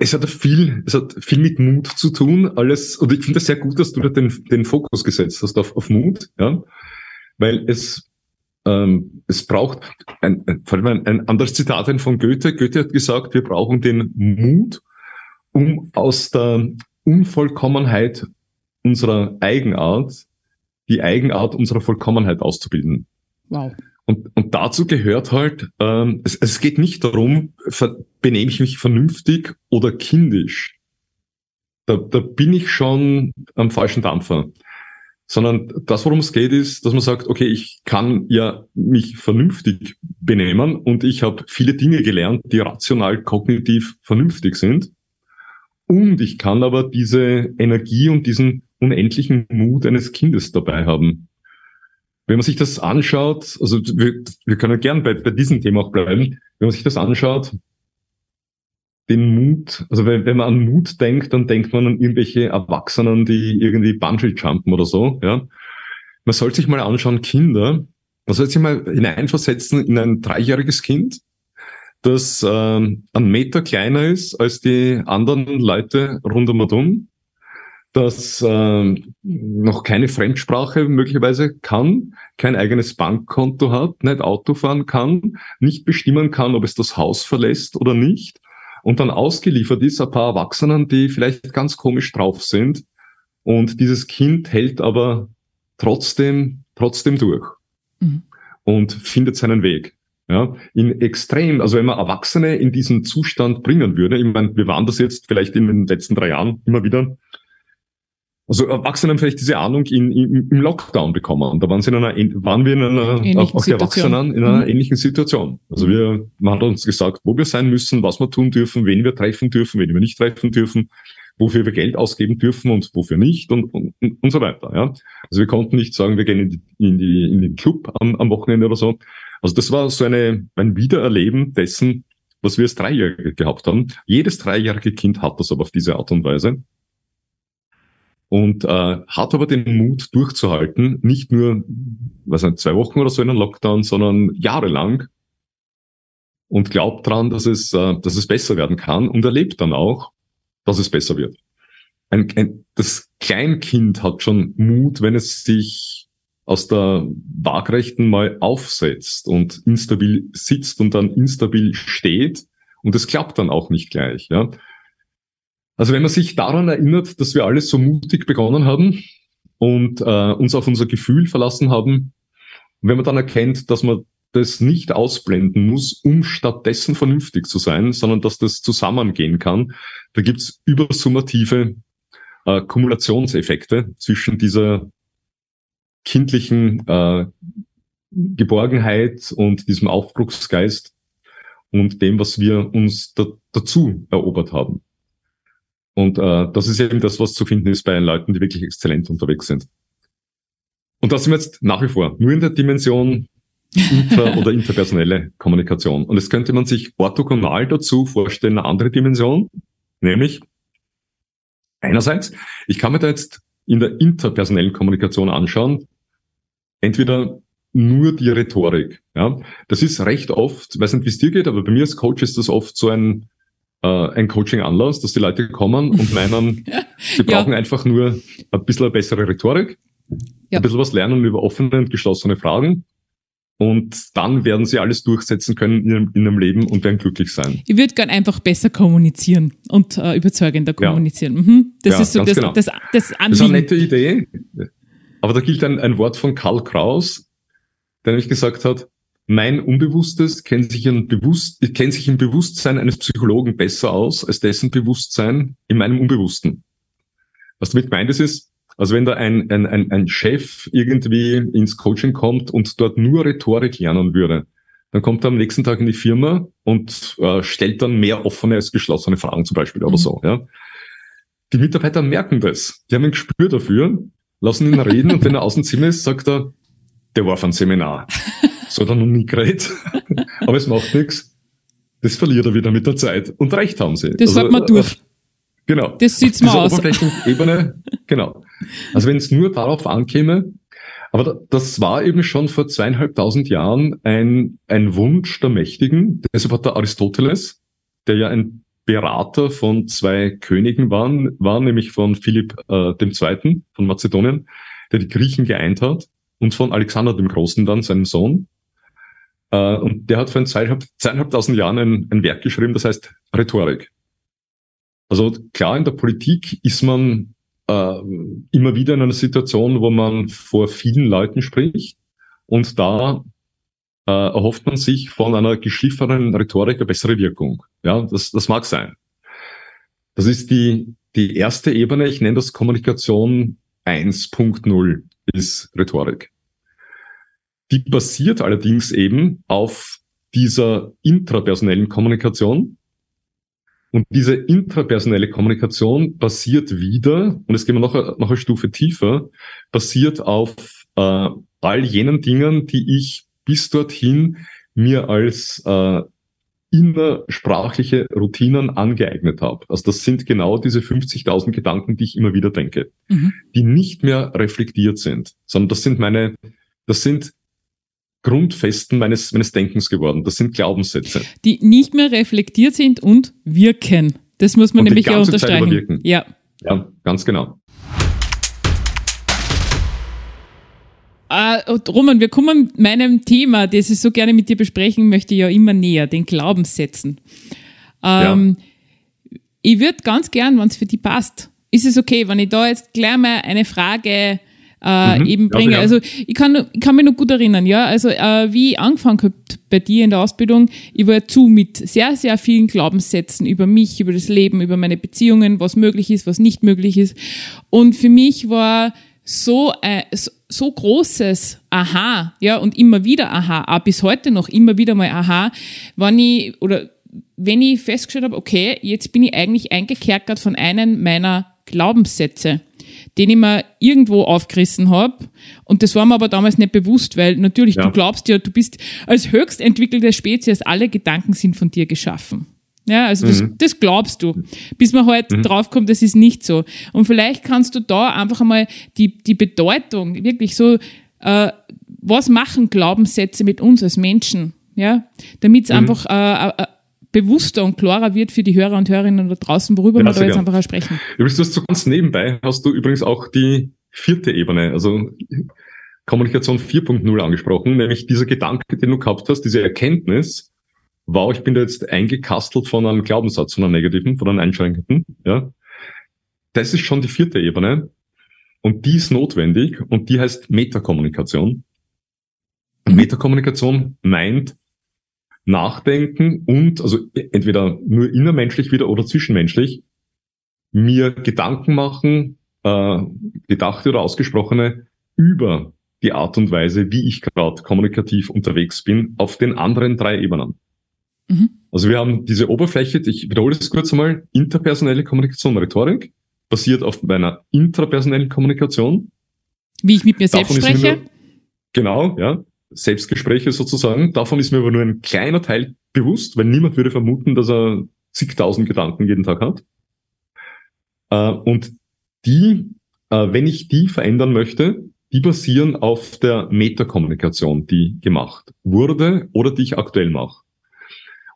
es hat viel, es hat viel mit Mut zu tun, alles, und ich finde es sehr gut, dass du da den, den Fokus gesetzt hast auf, auf Mut, ja, weil es, ähm, es braucht, ein, vor allem ein, ein anderes Zitat von Goethe. Goethe hat gesagt, wir brauchen den Mut, um aus der Unvollkommenheit unserer Eigenart die Eigenart unserer Vollkommenheit auszubilden. Wow. Und, und dazu gehört halt, ähm, es, es geht nicht darum, benehme ich mich vernünftig oder kindisch. Da, da bin ich schon am falschen Dampfer. Sondern das, worum es geht, ist, dass man sagt, okay, ich kann ja mich vernünftig benehmen und ich habe viele Dinge gelernt, die rational, kognitiv vernünftig sind. Und ich kann aber diese Energie und diesen unendlichen Mut eines Kindes dabei haben. Wenn man sich das anschaut, also wir, wir können gern bei, bei diesem Thema auch bleiben, wenn man sich das anschaut, den Mut, also wenn, wenn man an Mut denkt, dann denkt man an irgendwelche Erwachsenen, die irgendwie Bungee jumpen oder so, ja. Man sollte sich mal anschauen, Kinder, man sollte sich mal hineinversetzen in ein dreijähriges Kind, das ähm, einen Meter kleiner ist als die anderen Leute rund um und um, das äh, noch keine Fremdsprache möglicherweise kann, kein eigenes Bankkonto hat, nicht Auto fahren kann, nicht bestimmen kann, ob es das Haus verlässt oder nicht und dann ausgeliefert ist ein paar Erwachsenen, die vielleicht ganz komisch drauf sind und dieses Kind hält aber trotzdem, trotzdem durch mhm. und findet seinen Weg. Ja, in extrem, also wenn man Erwachsene in diesen Zustand bringen würde, ich meine, wir waren das jetzt vielleicht in den letzten drei Jahren immer wieder, also Erwachsene haben vielleicht diese Ahnung in, in, im Lockdown bekommen. Und da waren, sie in einer, waren wir in einer, auch, auch die Erwachsenen in einer mhm. ähnlichen Situation. Also wir, man hat uns gesagt, wo wir sein müssen, was wir tun dürfen, wen wir treffen dürfen, wen wir nicht treffen dürfen, wofür wir Geld ausgeben dürfen und wofür nicht und, und, und so weiter. Ja. Also wir konnten nicht sagen, wir gehen in, die, in, die, in den Club am, am Wochenende oder so. Also das war so eine, ein Wiedererleben dessen, was wir als Dreijährige gehabt haben. Jedes dreijährige Kind hat das aber auf diese Art und Weise und äh, hat aber den Mut durchzuhalten, nicht nur was nicht, zwei Wochen oder so in einem Lockdown, sondern jahrelang und glaubt dran, dass es, äh, dass es besser werden kann und erlebt dann auch, dass es besser wird. Ein, ein, das Kleinkind hat schon Mut, wenn es sich aus der Waagrechten mal aufsetzt und instabil sitzt und dann instabil steht und es klappt dann auch nicht gleich. Ja? Also wenn man sich daran erinnert, dass wir alles so mutig begonnen haben und äh, uns auf unser Gefühl verlassen haben, wenn man dann erkennt, dass man das nicht ausblenden muss, um stattdessen vernünftig zu sein, sondern dass das zusammengehen kann, da gibt's übersummative äh, Kumulationseffekte zwischen dieser kindlichen äh, Geborgenheit und diesem Aufbruchsgeist und dem, was wir uns da, dazu erobert haben. Und äh, das ist eben das, was zu finden ist bei Leuten, die wirklich exzellent unterwegs sind. Und das sind wir jetzt nach wie vor nur in der Dimension inter- oder interpersonelle Kommunikation. Und es könnte man sich orthogonal dazu vorstellen, eine andere Dimension, nämlich einerseits, ich kann mir da jetzt in der interpersonellen Kommunikation anschauen, entweder nur die Rhetorik. Ja, das ist recht oft, weiß nicht, wie es dir geht, aber bei mir als Coach ist das oft so ein äh, ein Coaching-Anlass, dass die Leute kommen und meinen, sie brauchen ja. einfach nur ein bisschen eine bessere Rhetorik, ja. ein bisschen was lernen über offene und geschlossene Fragen und dann werden sie alles durchsetzen können in ihrem, in ihrem Leben und werden glücklich sein. Ich würde gern einfach besser kommunizieren und äh, überzeugender kommunizieren. Ja. Mhm. Das ist so das, genau. das, das, das Das ist eine nette Idee. Aber da gilt ein, ein Wort von Karl Kraus, der nämlich gesagt hat, mein Unbewusstes kennt sich, ein Bewusst, kennt sich im Bewusstsein eines Psychologen besser aus als dessen Bewusstsein in meinem Unbewussten. Was damit gemeint ist, ist, also wenn da ein, ein, ein, ein Chef irgendwie ins Coaching kommt und dort nur Rhetorik lernen würde, dann kommt er am nächsten Tag in die Firma und äh, stellt dann mehr offene als geschlossene Fragen zum Beispiel mhm. oder so. Ja. Die Mitarbeiter merken das. Die haben ein Gespür dafür, lassen ihn reden und wenn er aus dem Zimmer ist, sagt er, der war von Seminar. So hat er noch nie geredet. Aber es macht nichts. Das verliert er wieder mit der Zeit. Und recht haben sie. Das also, hat man durch. Genau. Das sieht's mal aus. Ebene, genau. Also wenn es nur darauf ankäme, aber das war eben schon vor zweieinhalbtausend Jahren ein, ein Wunsch der Mächtigen. Deshalb hat der Aristoteles, der ja ein Berater von zwei Königen war, war nämlich von Philipp äh, II. von Mazedonien, der die Griechen geeint hat, und von Alexander dem Großen dann, seinem Sohn. Äh, und der hat vor zweieinhalbtausend Jahren ein, ein Werk geschrieben, das heißt Rhetorik. Also klar, in der Politik ist man äh, immer wieder in einer Situation, wo man vor vielen Leuten spricht und da äh, erhofft man sich von einer geschliffenen Rhetorik eine bessere Wirkung. Ja, das, das mag sein. Das ist die, die erste Ebene, ich nenne das Kommunikation 1.0 ist Rhetorik. Die basiert allerdings eben auf dieser intrapersonellen Kommunikation, und diese intrapersonelle Kommunikation basiert wieder, und es gehen wir noch, noch eine Stufe tiefer, basiert auf äh, all jenen Dingen, die ich bis dorthin mir als äh, innersprachliche Routinen angeeignet habe. Also das sind genau diese 50.000 Gedanken, die ich immer wieder denke, mhm. die nicht mehr reflektiert sind, sondern das sind meine, das sind Grundfesten meines, meines Denkens geworden. Das sind Glaubenssätze. Die nicht mehr reflektiert sind und wirken. Das muss man und nämlich ja unterstreichen. Ja. ja, ganz genau. Uh, Roman, wir kommen meinem Thema, das ich so gerne mit dir besprechen möchte, ja immer näher, den Glaubenssätzen. Ähm, ja. Ich würde ganz gern, wenn es für dich passt, ist es okay, wenn ich da jetzt gleich mal eine Frage äh, mhm. eben bringe. Ja, also ich kann, ich kann mich noch gut erinnern, ja. Also äh, wie ich angefangen habe bei dir in der Ausbildung, ich war zu mit sehr, sehr vielen Glaubenssätzen über mich, über das Leben, über meine Beziehungen, was möglich ist, was nicht möglich ist. Und für mich war so, äh, so, so großes Aha, ja, und immer wieder Aha, auch bis heute noch immer wieder mal Aha, wenn ich, oder wenn ich festgestellt habe, okay, jetzt bin ich eigentlich eingekerkert von einem meiner Glaubenssätze den ich mir irgendwo aufgerissen habe. Und das war mir aber damals nicht bewusst, weil natürlich, ja. du glaubst ja, du bist als höchst entwickelte Spezies, alle Gedanken sind von dir geschaffen. Ja, also das, mhm. das glaubst du, bis man halt mhm. draufkommt, das ist nicht so. Und vielleicht kannst du da einfach einmal die, die Bedeutung, wirklich so, äh, was machen Glaubenssätze mit uns als Menschen? Ja, damit es mhm. einfach äh, äh, bewusster und klarer wird für die Hörer und Hörerinnen da draußen, worüber ja, wir da jetzt gern. einfach sprechen. Übrigens, du hast so ganz nebenbei, hast du übrigens auch die vierte Ebene, also Kommunikation 4.0 angesprochen, nämlich dieser Gedanke, den du gehabt hast, diese Erkenntnis, wow, ich bin da jetzt eingekastelt von einem Glaubenssatz, von einem negativen, von einem einschränkenden, ja. das ist schon die vierte Ebene und die ist notwendig und die heißt Metakommunikation. Metakommunikation meint Nachdenken und, also entweder nur innermenschlich wieder oder zwischenmenschlich, mir Gedanken machen, äh, gedachte oder ausgesprochene, über die Art und Weise, wie ich gerade kommunikativ unterwegs bin, auf den anderen drei Ebenen. Mhm. Also wir haben diese Oberfläche, ich wiederhole es kurz einmal, interpersonelle Kommunikation, Rhetorik, basiert auf meiner intrapersonellen Kommunikation. Wie ich mit mir selbst Davon spreche? Mir, genau, ja. Selbstgespräche sozusagen. Davon ist mir aber nur ein kleiner Teil bewusst, weil niemand würde vermuten, dass er zigtausend Gedanken jeden Tag hat. Äh, und die, äh, wenn ich die verändern möchte, die basieren auf der Metakommunikation, die gemacht wurde oder die ich aktuell mache.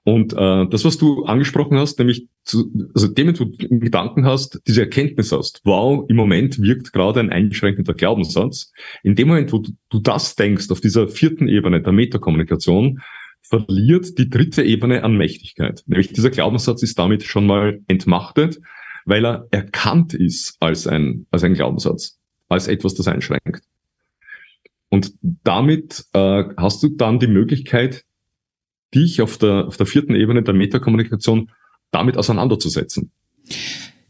Und äh, das, was du angesprochen hast, nämlich zu, also dem, du im Gedanken hast, diese Erkenntnis hast, wow, im Moment wirkt gerade ein einschränkender Glaubenssatz. In dem Moment, wo du, du das denkst, auf dieser vierten Ebene der Metakommunikation, verliert die dritte Ebene an Mächtigkeit. Nämlich dieser Glaubenssatz ist damit schon mal entmachtet, weil er erkannt ist als ein, als ein Glaubenssatz, als etwas, das einschränkt. Und damit äh, hast du dann die Möglichkeit, dich auf der, auf der vierten Ebene der Metakommunikation damit auseinanderzusetzen.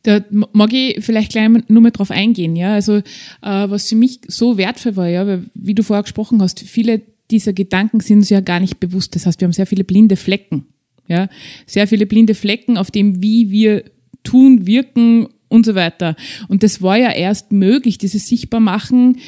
Da mag ich vielleicht gleich nur mal drauf eingehen, ja. Also, äh, was für mich so wertvoll war, ja, weil, wie du vorher gesprochen hast, viele dieser Gedanken sind uns ja gar nicht bewusst. Das heißt, wir haben sehr viele blinde Flecken, ja. Sehr viele blinde Flecken auf dem, wie wir tun, wirken und so weiter. Und das war ja erst möglich, dieses Sichtbarmachen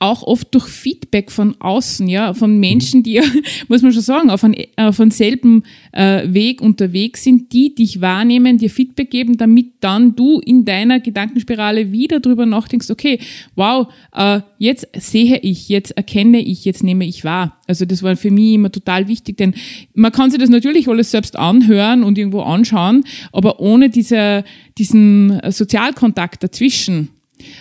auch oft durch Feedback von außen, ja, von Menschen, die muss man schon sagen, auf, einem, auf einem selben äh, Weg unterwegs sind, die dich wahrnehmen, dir Feedback geben, damit dann du in deiner Gedankenspirale wieder drüber nachdenkst, okay, wow, äh, jetzt sehe ich, jetzt erkenne ich, jetzt nehme ich wahr. Also das war für mich immer total wichtig, denn man kann sich das natürlich alles selbst anhören und irgendwo anschauen, aber ohne diese, diesen Sozialkontakt dazwischen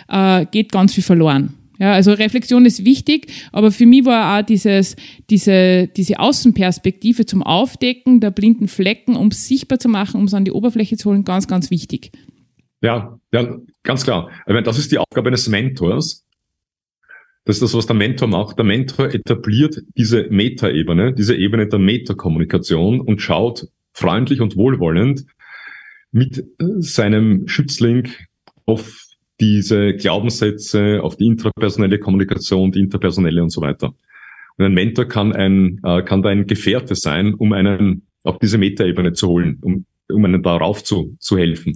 äh, geht ganz viel verloren. Ja, also Reflexion ist wichtig, aber für mich war auch dieses, diese, diese Außenperspektive zum Aufdecken der blinden Flecken, um es sichtbar zu machen, um es an die Oberfläche zu holen, ganz, ganz wichtig. Ja, ja, ganz klar. Ich meine, das ist die Aufgabe eines Mentors. Das ist das, was der Mentor macht. Der Mentor etabliert diese Metaebene, diese Ebene der Metakommunikation und schaut freundlich und wohlwollend mit seinem Schützling auf diese Glaubenssätze, auf die intrapersonelle Kommunikation, die interpersonelle und so weiter. Und ein Mentor kann ein, äh, kann da ein Gefährte sein, um einen auf diese Metaebene zu holen, um um einen darauf zu, zu helfen.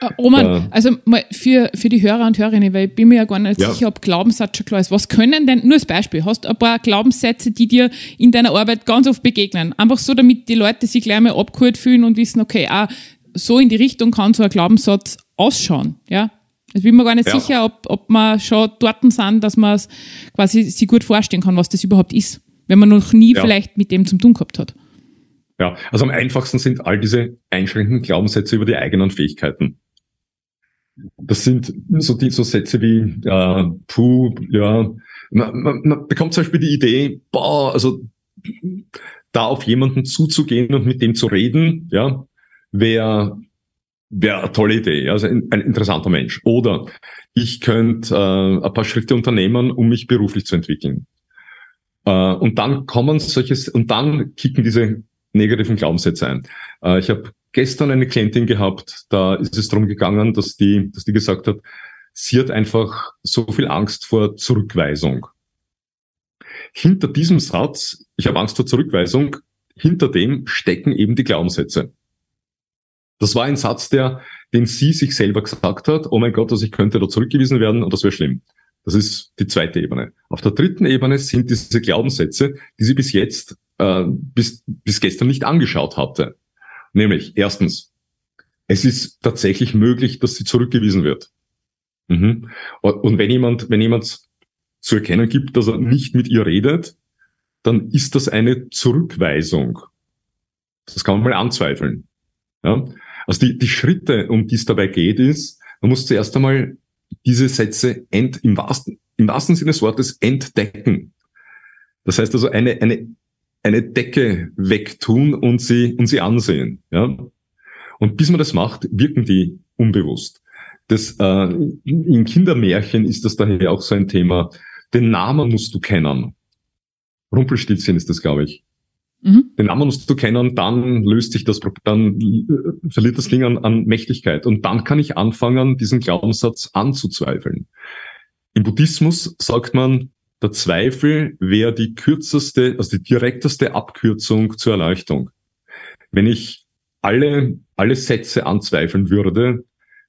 Äh, Roman, äh, also mal für, für die Hörer und Hörerinnen, weil ich bin mir ja gar nicht ja. sicher, ob Glaubenssatz schon klar ist. Was können denn, nur als Beispiel, hast du ein paar Glaubenssätze, die dir in deiner Arbeit ganz oft begegnen? Einfach so, damit die Leute sich gleich mal abgeholt fühlen und wissen, okay, ah, so in die Richtung kann so ein Glaubenssatz ausschauen, ja? Ich bin mir gar nicht ja. sicher, ob, ob wir schon dort sind, dass man es quasi sich gut vorstellen kann, was das überhaupt ist, wenn man noch nie ja. vielleicht mit dem zum tun gehabt hat. Ja, also am einfachsten sind all diese einschränkenden Glaubenssätze über die eigenen Fähigkeiten. Das sind so, die, so Sätze wie, äh, puh, ja, man, man, man bekommt zum Beispiel die Idee, boah, also da auf jemanden zuzugehen und mit dem zu reden, ja, wäre Wäre eine tolle Idee, also ein, ein interessanter Mensch. Oder ich könnte äh, ein paar Schritte unternehmen, um mich beruflich zu entwickeln. Äh, und dann kommen solches, und dann kicken diese negativen Glaubenssätze ein. Äh, ich habe gestern eine Klientin gehabt, da ist es darum gegangen, dass die, dass die gesagt hat, sie hat einfach so viel Angst vor Zurückweisung. Hinter diesem Satz, ich habe Angst vor Zurückweisung, hinter dem stecken eben die Glaubenssätze. Das war ein Satz, der, den sie sich selber gesagt hat, oh mein Gott, also ich könnte da zurückgewiesen werden und das wäre schlimm. Das ist die zweite Ebene. Auf der dritten Ebene sind diese Glaubenssätze, die sie bis jetzt, äh, bis, bis gestern nicht angeschaut hatte. Nämlich, erstens, es ist tatsächlich möglich, dass sie zurückgewiesen wird. Mhm. Und wenn jemand, wenn jemand zu erkennen gibt, dass er nicht mit ihr redet, dann ist das eine Zurückweisung. Das kann man mal anzweifeln. Ja? Also die, die Schritte, um die es dabei geht, ist, man muss zuerst einmal diese Sätze ent, im, wahrsten, im wahrsten Sinne des Wortes entdecken. Das heißt also eine, eine, eine Decke wegtun und sie, und sie ansehen. Ja? Und bis man das macht, wirken die unbewusst. Das, äh, in Kindermärchen ist das daher auch so ein Thema. Den Namen musst du kennen. Rumpelstilzchen ist das, glaube ich. Mhm. Den Namen musst du kennen, dann löst sich das, dann äh, verliert das Ding an, an Mächtigkeit. Und dann kann ich anfangen, diesen Glaubenssatz anzuzweifeln. Im Buddhismus sagt man, der Zweifel wäre die kürzeste, also die direkteste Abkürzung zur Erleuchtung. Wenn ich alle, alle Sätze anzweifeln würde,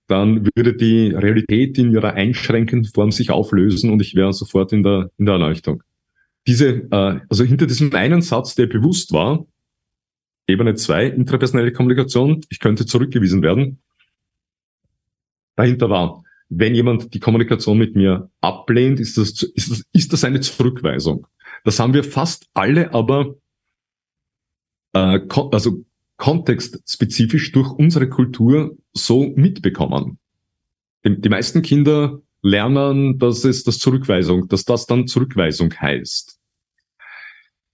dann würde die Realität in ihrer einschränkenden Form sich auflösen und ich wäre sofort in der, in der Erleuchtung. Diese, äh, also hinter diesem einen Satz, der bewusst war, Ebene 2, intrapersonelle Kommunikation, ich könnte zurückgewiesen werden, dahinter war, wenn jemand die Kommunikation mit mir ablehnt, ist das, ist das, ist das eine Zurückweisung. Das haben wir fast alle aber äh, also kontextspezifisch durch unsere Kultur so mitbekommen. Die, die meisten Kinder lernen, dass es das Zurückweisung, dass das dann Zurückweisung heißt.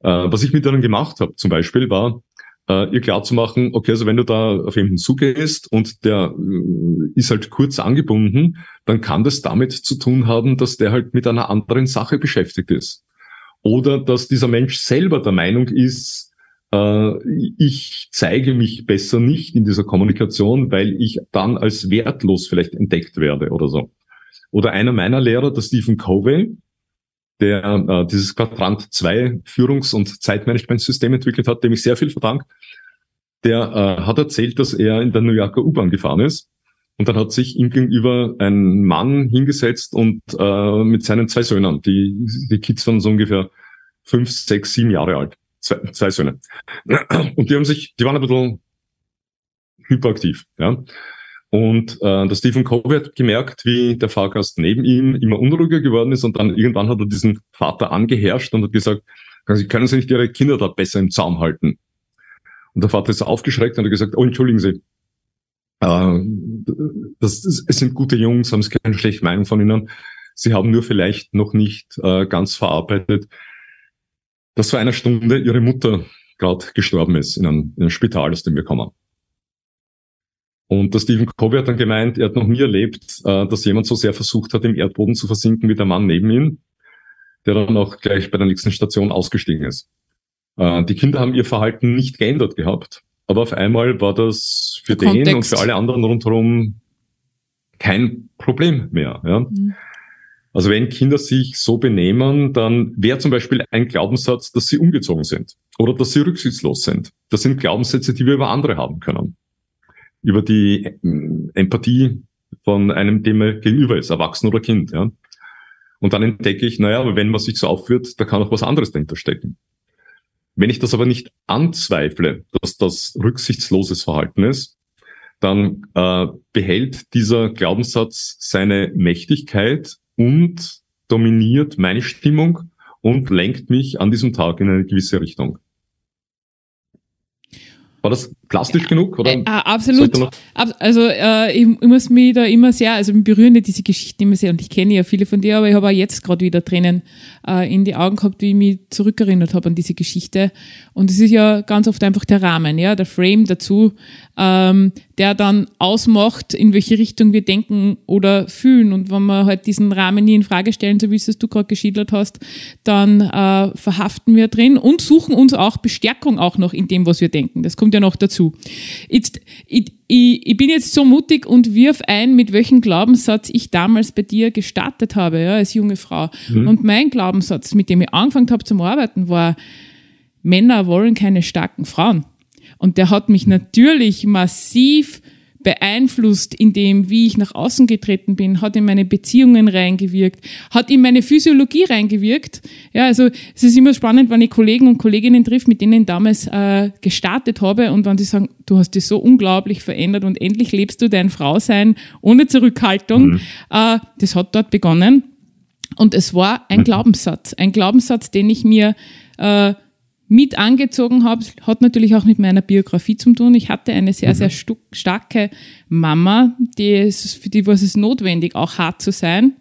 Äh, was ich mit ihnen gemacht habe, zum Beispiel, war, äh, ihr klar zu machen, okay, also wenn du da auf jemanden zugehst und der äh, ist halt kurz angebunden, dann kann das damit zu tun haben, dass der halt mit einer anderen Sache beschäftigt ist. Oder dass dieser Mensch selber der Meinung ist, äh, ich zeige mich besser nicht in dieser Kommunikation, weil ich dann als wertlos vielleicht entdeckt werde oder so. Oder einer meiner Lehrer, der Stephen Covey, der äh, dieses Quadrant 2 Führungs- und Zeitmanagementsystem entwickelt hat, dem ich sehr viel verdanke, der äh, hat erzählt, dass er in der New Yorker U-Bahn gefahren ist. Und dann hat sich ihm gegenüber ein Mann hingesetzt und äh, mit seinen zwei Söhnen, die, die Kids waren so ungefähr fünf, sechs, sieben Jahre alt. Zwei, zwei Söhne. Und die haben sich, die waren ein bisschen hyperaktiv, ja. Und äh, der Stephen Covey hat gemerkt, wie der Fahrgast neben ihm immer unruhiger geworden ist und dann irgendwann hat er diesen Vater angeherrscht und hat gesagt, können Sie nicht Ihre Kinder da besser im Zaum halten? Und der Vater ist aufgeschreckt und hat gesagt, oh, entschuldigen Sie, äh, das, es sind gute Jungs, haben Sie keine schlechte Meinung von Ihnen. Sie haben nur vielleicht noch nicht äh, ganz verarbeitet, dass vor einer Stunde Ihre Mutter gerade gestorben ist in einem, in einem Spital, aus dem wir kommen. Und der Stephen Covey hat dann gemeint, er hat noch nie erlebt, äh, dass jemand so sehr versucht hat, im Erdboden zu versinken wie der Mann neben ihm, der dann auch gleich bei der nächsten Station ausgestiegen ist. Äh, die Kinder haben ihr Verhalten nicht geändert gehabt, aber auf einmal war das für der den Kontext. und für alle anderen rundherum kein Problem mehr. Ja? Mhm. Also wenn Kinder sich so benehmen, dann wäre zum Beispiel ein Glaubenssatz, dass sie umgezogen sind oder dass sie rücksichtslos sind. Das sind Glaubenssätze, die wir über andere haben können über die ähm, Empathie von einem, dem er gegenüber ist, erwachsen oder Kind. Ja. Und dann entdecke ich, naja, aber wenn man sich so aufführt, da kann auch was anderes dahinter stecken. Wenn ich das aber nicht anzweifle, dass das rücksichtsloses Verhalten ist, dann äh, behält dieser Glaubenssatz seine Mächtigkeit und dominiert meine Stimmung und lenkt mich an diesem Tag in eine gewisse Richtung. War das plastisch genug? Oder äh, äh absolut. Also äh, ich, ich, muss mich da immer sehr, also mich berühren diese Geschichten immer sehr und ich kenne ja viele von dir, aber ich habe auch jetzt gerade wieder Tränen äh, in die Augen gehabt, wie ich mich zurückerinnert habe an diese Geschichte. Und es ist ja ganz oft einfach der Rahmen, ja, der Frame dazu, ähm, der dann ausmacht, in welche Richtung wir denken oder fühlen. Und wenn wir halt diesen Rahmen nie in Frage stellen, so wie es du gerade geschildert hast, dann äh, verhaften wir drin und suchen uns auch Bestärkung auch noch in dem, was wir denken. Das kommt ja noch dazu. Jetzt, ich, ich, ich bin jetzt so mutig und wirf ein, mit welchem Glaubenssatz ich damals bei dir gestartet habe, ja, als junge Frau. Mhm. Und mein Glaubenssatz, mit dem ich angefangen habe zum Arbeiten, war, Männer wollen keine starken Frauen. Und der hat mich natürlich massiv beeinflusst in dem, wie ich nach außen getreten bin, hat in meine Beziehungen reingewirkt, hat in meine Physiologie reingewirkt. Ja, also es ist immer spannend, wenn ich Kollegen und Kolleginnen trifft, mit denen ich damals äh, gestartet habe und wenn die sagen, du hast dich so unglaublich verändert und endlich lebst du dein Frausein ohne Zurückhaltung. Mhm. Äh, das hat dort begonnen. Und es war ein mhm. Glaubenssatz, ein Glaubenssatz, den ich mir äh, mit angezogen habe, hat natürlich auch mit meiner Biografie zu tun. Ich hatte eine sehr, sehr mhm. starke Mama, die ist, für die war es notwendig, auch hart zu sein.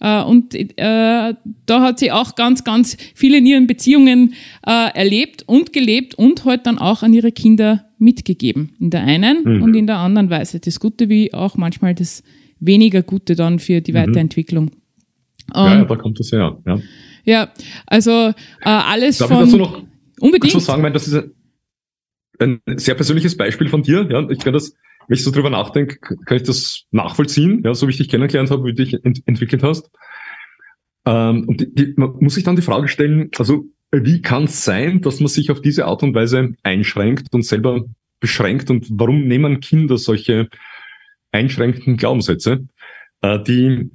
Äh, und äh, da hat sie auch ganz, ganz viel in ihren Beziehungen äh, erlebt und gelebt und halt dann auch an ihre Kinder mitgegeben. In der einen mhm. und in der anderen Weise. Das Gute wie auch manchmal das weniger gute dann für die mhm. Weiterentwicklung. ja, ja, da kommt das her. Ja, ja also äh, alles Darf von... Ich dazu noch unbedingt. Was sagen, weil das ist ein sehr persönliches Beispiel von dir. Ja, ich kann das, wenn ich so drüber nachdenke, kann ich das nachvollziehen, ja, so wie ich dich kennengelernt habe, wie du dich ent entwickelt hast. Ähm, und die, die, man muss sich dann die Frage stellen, also wie kann es sein, dass man sich auf diese Art und Weise einschränkt und selber beschränkt und warum nehmen Kinder solche einschränkenden Glaubenssätze? Äh, die,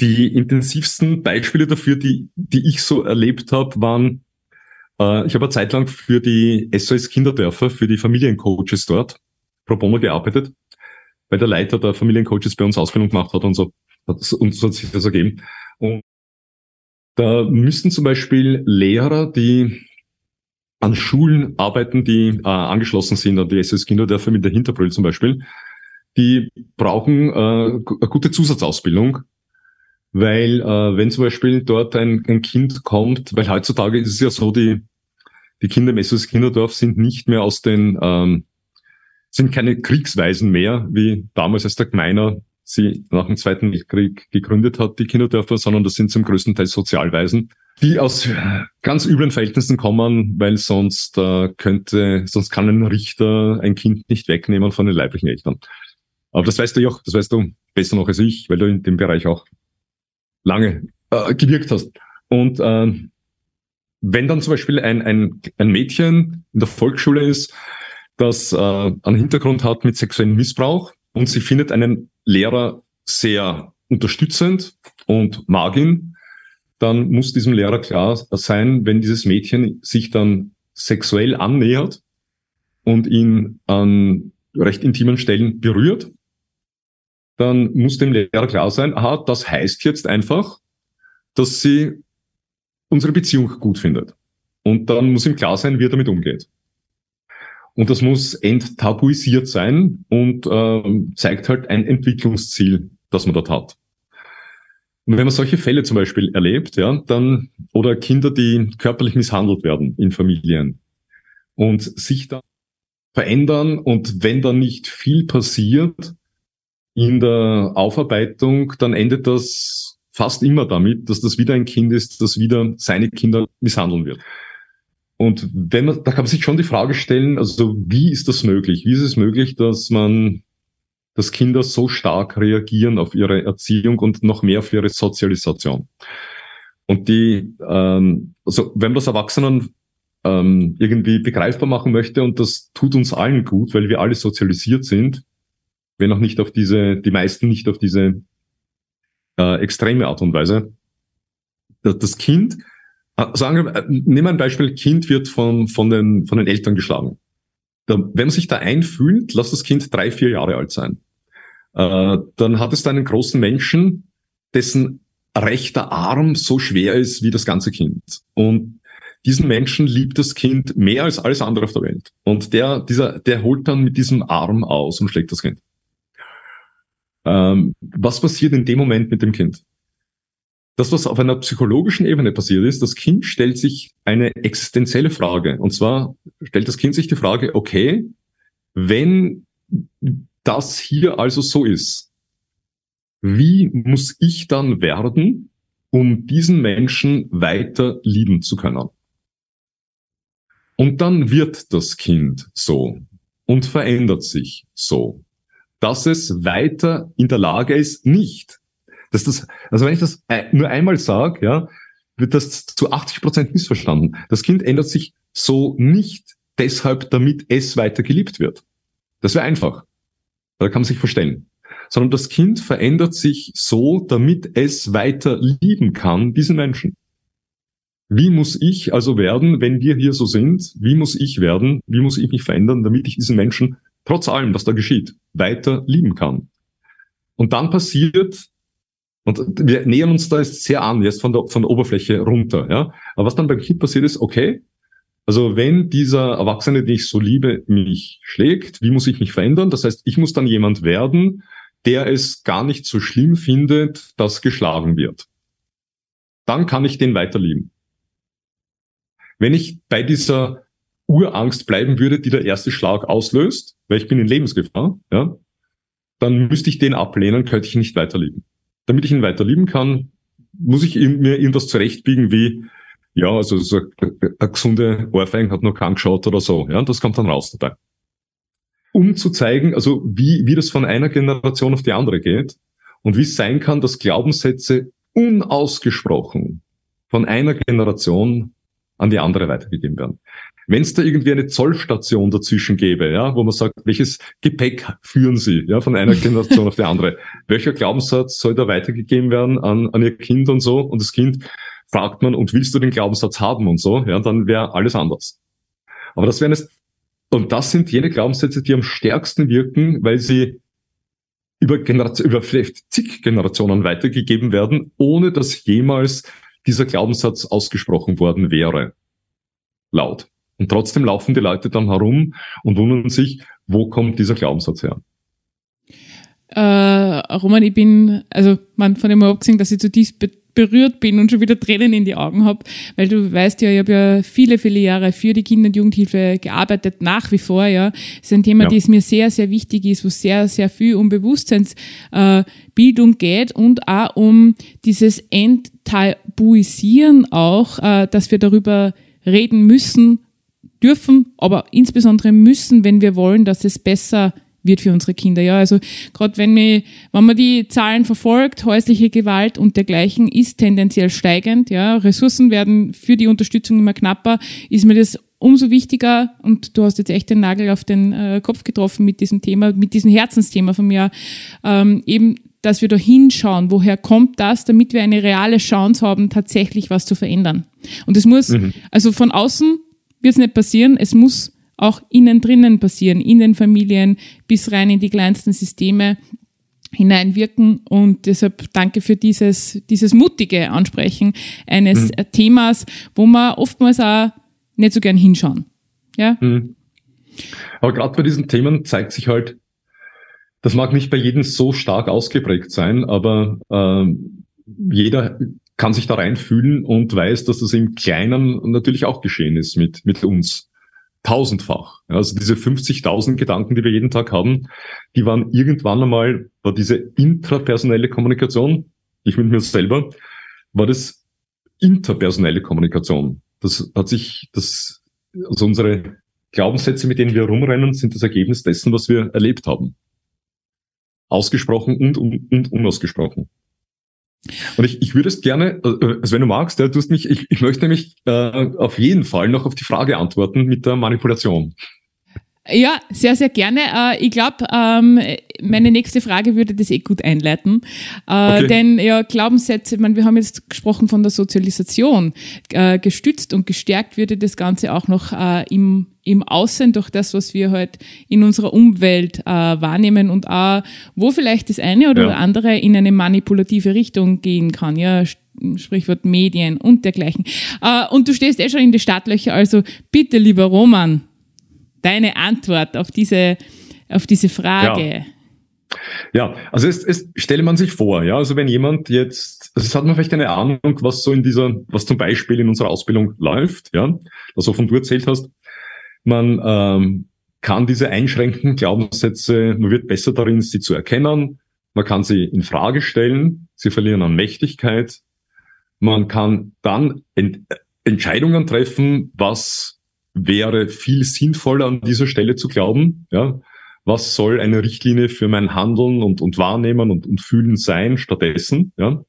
die intensivsten Beispiele dafür, die, die ich so erlebt habe, waren, äh, ich habe eine Zeit lang für die SOS Kinderdörfer, für die Familiencoaches dort pro bono gearbeitet, weil der Leiter der Familiencoaches bei uns Ausbildung gemacht hat und so. Und so hat sich das ergeben. Und da müssten zum Beispiel Lehrer, die an Schulen arbeiten, die äh, angeschlossen sind an die SS Kinderdörfer mit der Hinterbrüll zum Beispiel, die brauchen äh, eine gute Zusatzausbildung, weil äh, wenn zum Beispiel dort ein, ein Kind kommt, weil heutzutage ist es ja so, die, die Kinder im SS Kinderdorf sind nicht mehr aus den, ähm, sind keine Kriegsweisen mehr, wie damals als der Gmeiner sie nach dem Zweiten Weltkrieg gegründet hat, die Kinderdörfer, sondern das sind zum größten Teil Sozialweisen, die aus ganz üblen Verhältnissen kommen, weil sonst äh, könnte, sonst kann ein Richter ein Kind nicht wegnehmen von den leiblichen Eltern. Aber das weißt du ja auch, das weißt du besser noch als ich, weil du in dem Bereich auch lange äh, gewirkt hast. Und äh, wenn dann zum Beispiel ein, ein, ein Mädchen in der Volksschule ist, das äh, einen Hintergrund hat mit sexuellem Missbrauch und sie findet einen Lehrer sehr unterstützend und mag ihn, dann muss diesem Lehrer klar sein, wenn dieses Mädchen sich dann sexuell annähert und ihn an recht intimen Stellen berührt, dann muss dem Lehrer klar sein, aha, das heißt jetzt einfach, dass sie unsere Beziehung gut findet. Und dann muss ihm klar sein, wie er damit umgeht. Und das muss enttabuisiert sein und äh, zeigt halt ein Entwicklungsziel, das man dort hat. Und wenn man solche Fälle zum Beispiel erlebt, ja, dann, oder Kinder, die körperlich misshandelt werden in Familien und sich dann verändern und wenn dann nicht viel passiert in der Aufarbeitung, dann endet das fast immer damit, dass das wieder ein Kind ist, das wieder seine Kinder misshandeln wird. Und wenn man, da kann man sich schon die Frage stellen, also wie ist das möglich? Wie ist es möglich, dass man, dass Kinder so stark reagieren auf ihre Erziehung und noch mehr auf ihre Sozialisation? Und die, ähm, also wenn man das Erwachsenen ähm, irgendwie begreifbar machen möchte, und das tut uns allen gut, weil wir alle sozialisiert sind, wenn auch nicht auf diese, die meisten nicht auf diese äh, extreme Art und Weise, das Kind Sagen wir, nehmen wir ein Beispiel, Kind wird von, von, den, von den Eltern geschlagen. Da, wenn man sich da einfühlt, lass das Kind drei, vier Jahre alt sein. Äh, dann hat es da einen großen Menschen, dessen rechter Arm so schwer ist wie das ganze Kind. Und diesen Menschen liebt das Kind mehr als alles andere auf der Welt. Und der, dieser, der holt dann mit diesem Arm aus und schlägt das Kind. Ähm, was passiert in dem Moment mit dem Kind? Das, was auf einer psychologischen Ebene passiert ist, das Kind stellt sich eine existenzielle Frage. Und zwar stellt das Kind sich die Frage, okay, wenn das hier also so ist, wie muss ich dann werden, um diesen Menschen weiter lieben zu können? Und dann wird das Kind so und verändert sich so, dass es weiter in der Lage ist, nicht dass das, also wenn ich das nur einmal sage, ja, wird das zu 80 Prozent missverstanden. Das Kind ändert sich so nicht deshalb, damit es weiter geliebt wird. Das wäre einfach. Da kann man sich verstellen. Sondern das Kind verändert sich so, damit es weiter lieben kann, diesen Menschen. Wie muss ich also werden, wenn wir hier so sind? Wie muss ich werden? Wie muss ich mich verändern, damit ich diesen Menschen, trotz allem, was da geschieht, weiter lieben kann? Und dann passiert und wir nähern uns da jetzt sehr an, jetzt von der, von der Oberfläche runter. Ja? Aber was dann beim Kind passiert ist, okay, also wenn dieser Erwachsene, den ich so liebe, mich schlägt, wie muss ich mich verändern? Das heißt, ich muss dann jemand werden, der es gar nicht so schlimm findet, dass geschlagen wird. Dann kann ich den weiter lieben. Wenn ich bei dieser Urangst bleiben würde, die der erste Schlag auslöst, weil ich bin in Lebensgefahr, ja, dann müsste ich den ablehnen, könnte ich ihn nicht weiter lieben. Damit ich ihn weiter lieben kann, muss ich mir irgendwas zurechtbiegen wie, ja, also so eine gesunde Ohrfeige hat noch keinen geschaut oder so. Ja, das kommt dann raus dabei. Um zu zeigen, also wie, wie das von einer Generation auf die andere geht und wie es sein kann, dass Glaubenssätze unausgesprochen von einer Generation an die andere weitergegeben werden. Wenn es da irgendwie eine Zollstation dazwischen gäbe, ja, wo man sagt, welches Gepäck führen Sie, ja, von einer Generation auf die andere? Welcher Glaubenssatz soll da weitergegeben werden an, an Ihr Kind und so? Und das Kind fragt man, und willst du den Glaubenssatz haben und so? Ja, dann wäre alles anders. Aber das wären es, und das sind jene Glaubenssätze, die am stärksten wirken, weil sie über Generation, über vielleicht zig Generationen weitergegeben werden, ohne dass jemals dieser Glaubenssatz ausgesprochen worden wäre. Laut. Und trotzdem laufen die Leute dann herum und wundern sich, wo kommt dieser Glaubenssatz her? Äh, Roman, ich bin, also man von dem abgesehen, dass ich zutiefst berührt bin und schon wieder Tränen in die Augen habe, weil du weißt ja, ich habe ja viele, viele Jahre für die Kinder- und Jugendhilfe gearbeitet, nach wie vor, ja. Das ist ein Thema, ja. das mir sehr, sehr wichtig ist, wo sehr, sehr viel um Bewusstseinsbildung äh, geht und auch um dieses Enttabuisieren auch, äh, dass wir darüber reden müssen, dürfen, aber insbesondere müssen, wenn wir wollen, dass es besser wird für unsere Kinder. Ja, also gerade wenn, wir, wenn man die Zahlen verfolgt, häusliche Gewalt und dergleichen ist tendenziell steigend. Ja, Ressourcen werden für die Unterstützung immer knapper. Ist mir das umso wichtiger und du hast jetzt echt den Nagel auf den äh, Kopf getroffen mit diesem Thema, mit diesem Herzensthema von mir, ähm, eben dass wir da hinschauen, woher kommt das, damit wir eine reale Chance haben, tatsächlich was zu verändern. Und es muss, mhm. also von außen wird es nicht passieren, es muss auch innen drinnen passieren, in den Familien bis rein in die kleinsten Systeme hineinwirken und deshalb danke für dieses, dieses mutige Ansprechen eines mhm. Themas, wo man oftmals auch nicht so gern hinschauen. Ja? Mhm. Aber gerade bei diesen Themen zeigt sich halt, das mag nicht bei jedem so stark ausgeprägt sein, aber äh, jeder kann sich da reinfühlen und weiß, dass das im Kleinen natürlich auch geschehen ist mit, mit uns tausendfach. Also diese 50.000 Gedanken, die wir jeden Tag haben, die waren irgendwann einmal, war diese intrapersonelle Kommunikation, ich mit mir selber, war das interpersonelle Kommunikation. Das hat sich, das, also unsere Glaubenssätze, mit denen wir rumrennen, sind das Ergebnis dessen, was wir erlebt haben. Ausgesprochen und, und, und unausgesprochen. Und ich, ich würde es gerne, äh, also wenn du magst, ja, du hast mich, ich, ich möchte nämlich äh, auf jeden Fall noch auf die Frage antworten mit der Manipulation. Ja, sehr, sehr gerne. Äh, ich glaube, ähm, meine nächste Frage würde das eh gut einleiten. Äh, okay. Denn ja, Glaubenssätze, ich meine, wir haben jetzt gesprochen von der Sozialisation. Äh, gestützt und gestärkt würde das Ganze auch noch im, im Außen durch das, was wir halt in unserer Umwelt wahrnehmen und auch, wo vielleicht das eine oder ja. andere in eine manipulative Richtung gehen kann. Ja, Sprichwort Medien und dergleichen. und du stehst eh schon in die Startlöcher, also bitte, lieber Roman, deine Antwort auf diese, auf diese Frage. Ja. ja also es, es stelle man sich vor, ja, also wenn jemand jetzt, also es hat man vielleicht eine Ahnung, was so in dieser, was zum Beispiel in unserer Ausbildung läuft, ja, das wovon du erzählt hast. Man ähm, kann diese einschränkenden Glaubenssätze, man wird besser darin, sie zu erkennen. Man kann sie in Frage stellen. Sie verlieren an Mächtigkeit. Man kann dann Ent Entscheidungen treffen, was wäre viel sinnvoller an dieser Stelle zu glauben, ja, was soll eine Richtlinie für mein Handeln und, und Wahrnehmen und, und Fühlen sein stattdessen, ja.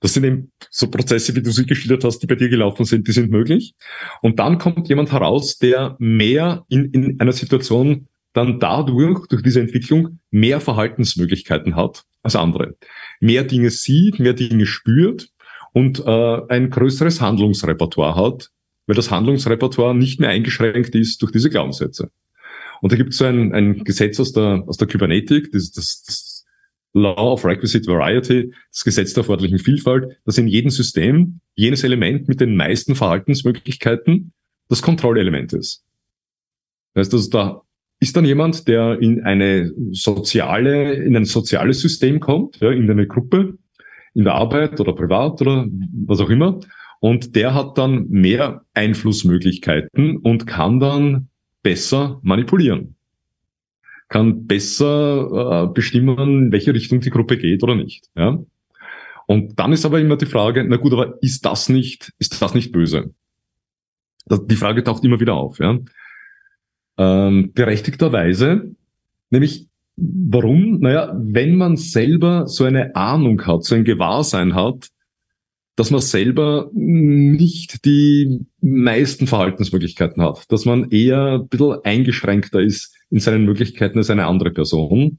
Das sind eben so Prozesse, wie du sie geschildert hast, die bei dir gelaufen sind, die sind möglich. Und dann kommt jemand heraus, der mehr in, in einer Situation dann dadurch, durch diese Entwicklung, mehr Verhaltensmöglichkeiten hat als andere. Mehr Dinge sieht, mehr Dinge spürt und äh, ein größeres Handlungsrepertoire hat, weil das Handlungsrepertoire nicht mehr eingeschränkt ist durch diese Glaubenssätze. Und da gibt es so ein, ein Gesetz aus der, aus der Kybernetik, das, das, das Law of Requisite Variety, das Gesetz der erforderlichen Vielfalt, dass in jedem System jenes Element mit den meisten Verhaltensmöglichkeiten das Kontrollelement ist. Das heißt, also da ist dann jemand, der in eine soziale, in ein soziales System kommt, ja, in eine Gruppe, in der Arbeit oder privat oder was auch immer, und der hat dann mehr Einflussmöglichkeiten und kann dann besser manipulieren. Kann besser äh, bestimmen, in welche Richtung die Gruppe geht oder nicht. Ja? Und dann ist aber immer die Frage, na gut, aber ist das nicht, ist das nicht böse? Das, die Frage taucht immer wieder auf, ja. Ähm, berechtigterweise, nämlich warum? Naja, wenn man selber so eine Ahnung hat, so ein Gewahrsein hat, dass man selber nicht die meisten Verhaltensmöglichkeiten hat, dass man eher ein bisschen eingeschränkter ist in seinen Möglichkeiten als eine andere Person,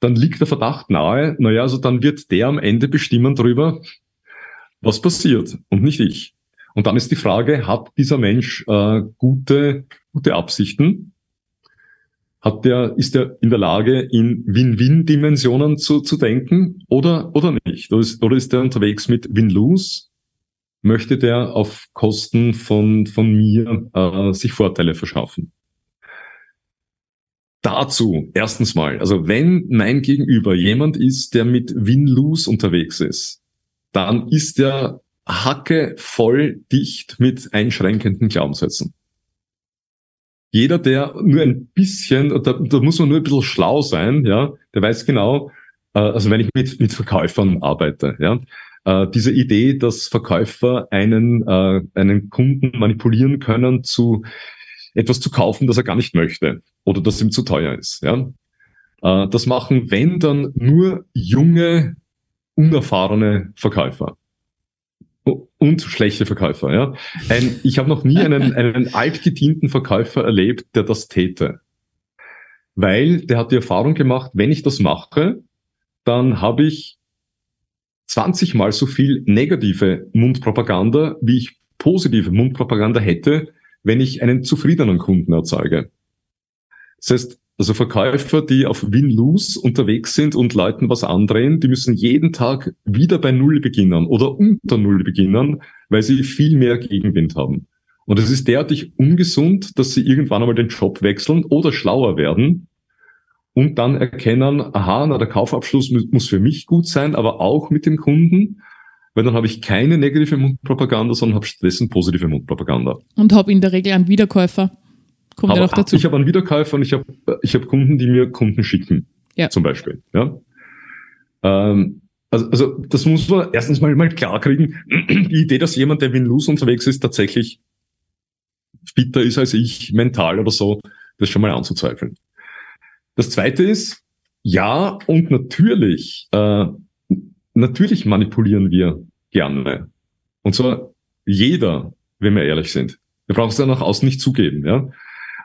dann liegt der Verdacht nahe, naja, also dann wird der am Ende bestimmen darüber, was passiert und nicht ich. Und dann ist die Frage, hat dieser Mensch äh, gute, gute Absichten? Hat der, ist er in der Lage, in Win-Win-Dimensionen zu, zu denken oder, oder nicht? Oder ist, oder ist er unterwegs mit Win-Lose? Möchte der auf Kosten von, von mir äh, sich Vorteile verschaffen? Dazu, erstens mal, also wenn mein Gegenüber jemand ist, der mit Win-Lose unterwegs ist, dann ist er hacke voll dicht mit einschränkenden Glaubenssätzen. Jeder, der nur ein bisschen, da, da muss man nur ein bisschen schlau sein, ja, der weiß genau, äh, also wenn ich mit, mit Verkäufern arbeite, ja, äh, diese Idee, dass Verkäufer einen, äh, einen Kunden manipulieren können zu etwas zu kaufen, das er gar nicht möchte oder das ihm zu teuer ist, ja. Äh, das machen, wenn dann nur junge, unerfahrene Verkäufer und schlechte Verkäufer. Ja? Ein, ich habe noch nie einen, einen altgedienten Verkäufer erlebt, der das täte. Weil der hat die Erfahrung gemacht, wenn ich das mache, dann habe ich 20 mal so viel negative Mundpropaganda, wie ich positive Mundpropaganda hätte, wenn ich einen zufriedenen Kunden erzeuge. Das heißt, also Verkäufer, die auf Win-Lose unterwegs sind und Leuten was andrehen, die müssen jeden Tag wieder bei Null beginnen oder unter Null beginnen, weil sie viel mehr Gegenwind haben. Und es ist derartig ungesund, dass sie irgendwann einmal den Job wechseln oder schlauer werden und dann erkennen, aha, na, der Kaufabschluss muss für mich gut sein, aber auch mit dem Kunden, weil dann habe ich keine negative Mundpropaganda, sondern habe stattdessen positive Mundpropaganda. Und habe in der Regel einen Wiederkäufer. Kommt ja dazu. Ich habe einen Wiederkäufer und ich habe ich hab Kunden, die mir Kunden schicken. Ja. Zum Beispiel. Ja. Ähm, also, also das muss man erstens mal, mal klar kriegen. Die Idee, dass jemand, der Win-Lose unterwegs ist, tatsächlich fitter ist als ich, mental oder so, das schon mal anzuzweifeln. Das zweite ist, ja, und natürlich, äh, natürlich manipulieren wir gerne. Und zwar jeder, wenn wir ehrlich sind. Wir brauchen es ja nach außen nicht zugeben, ja.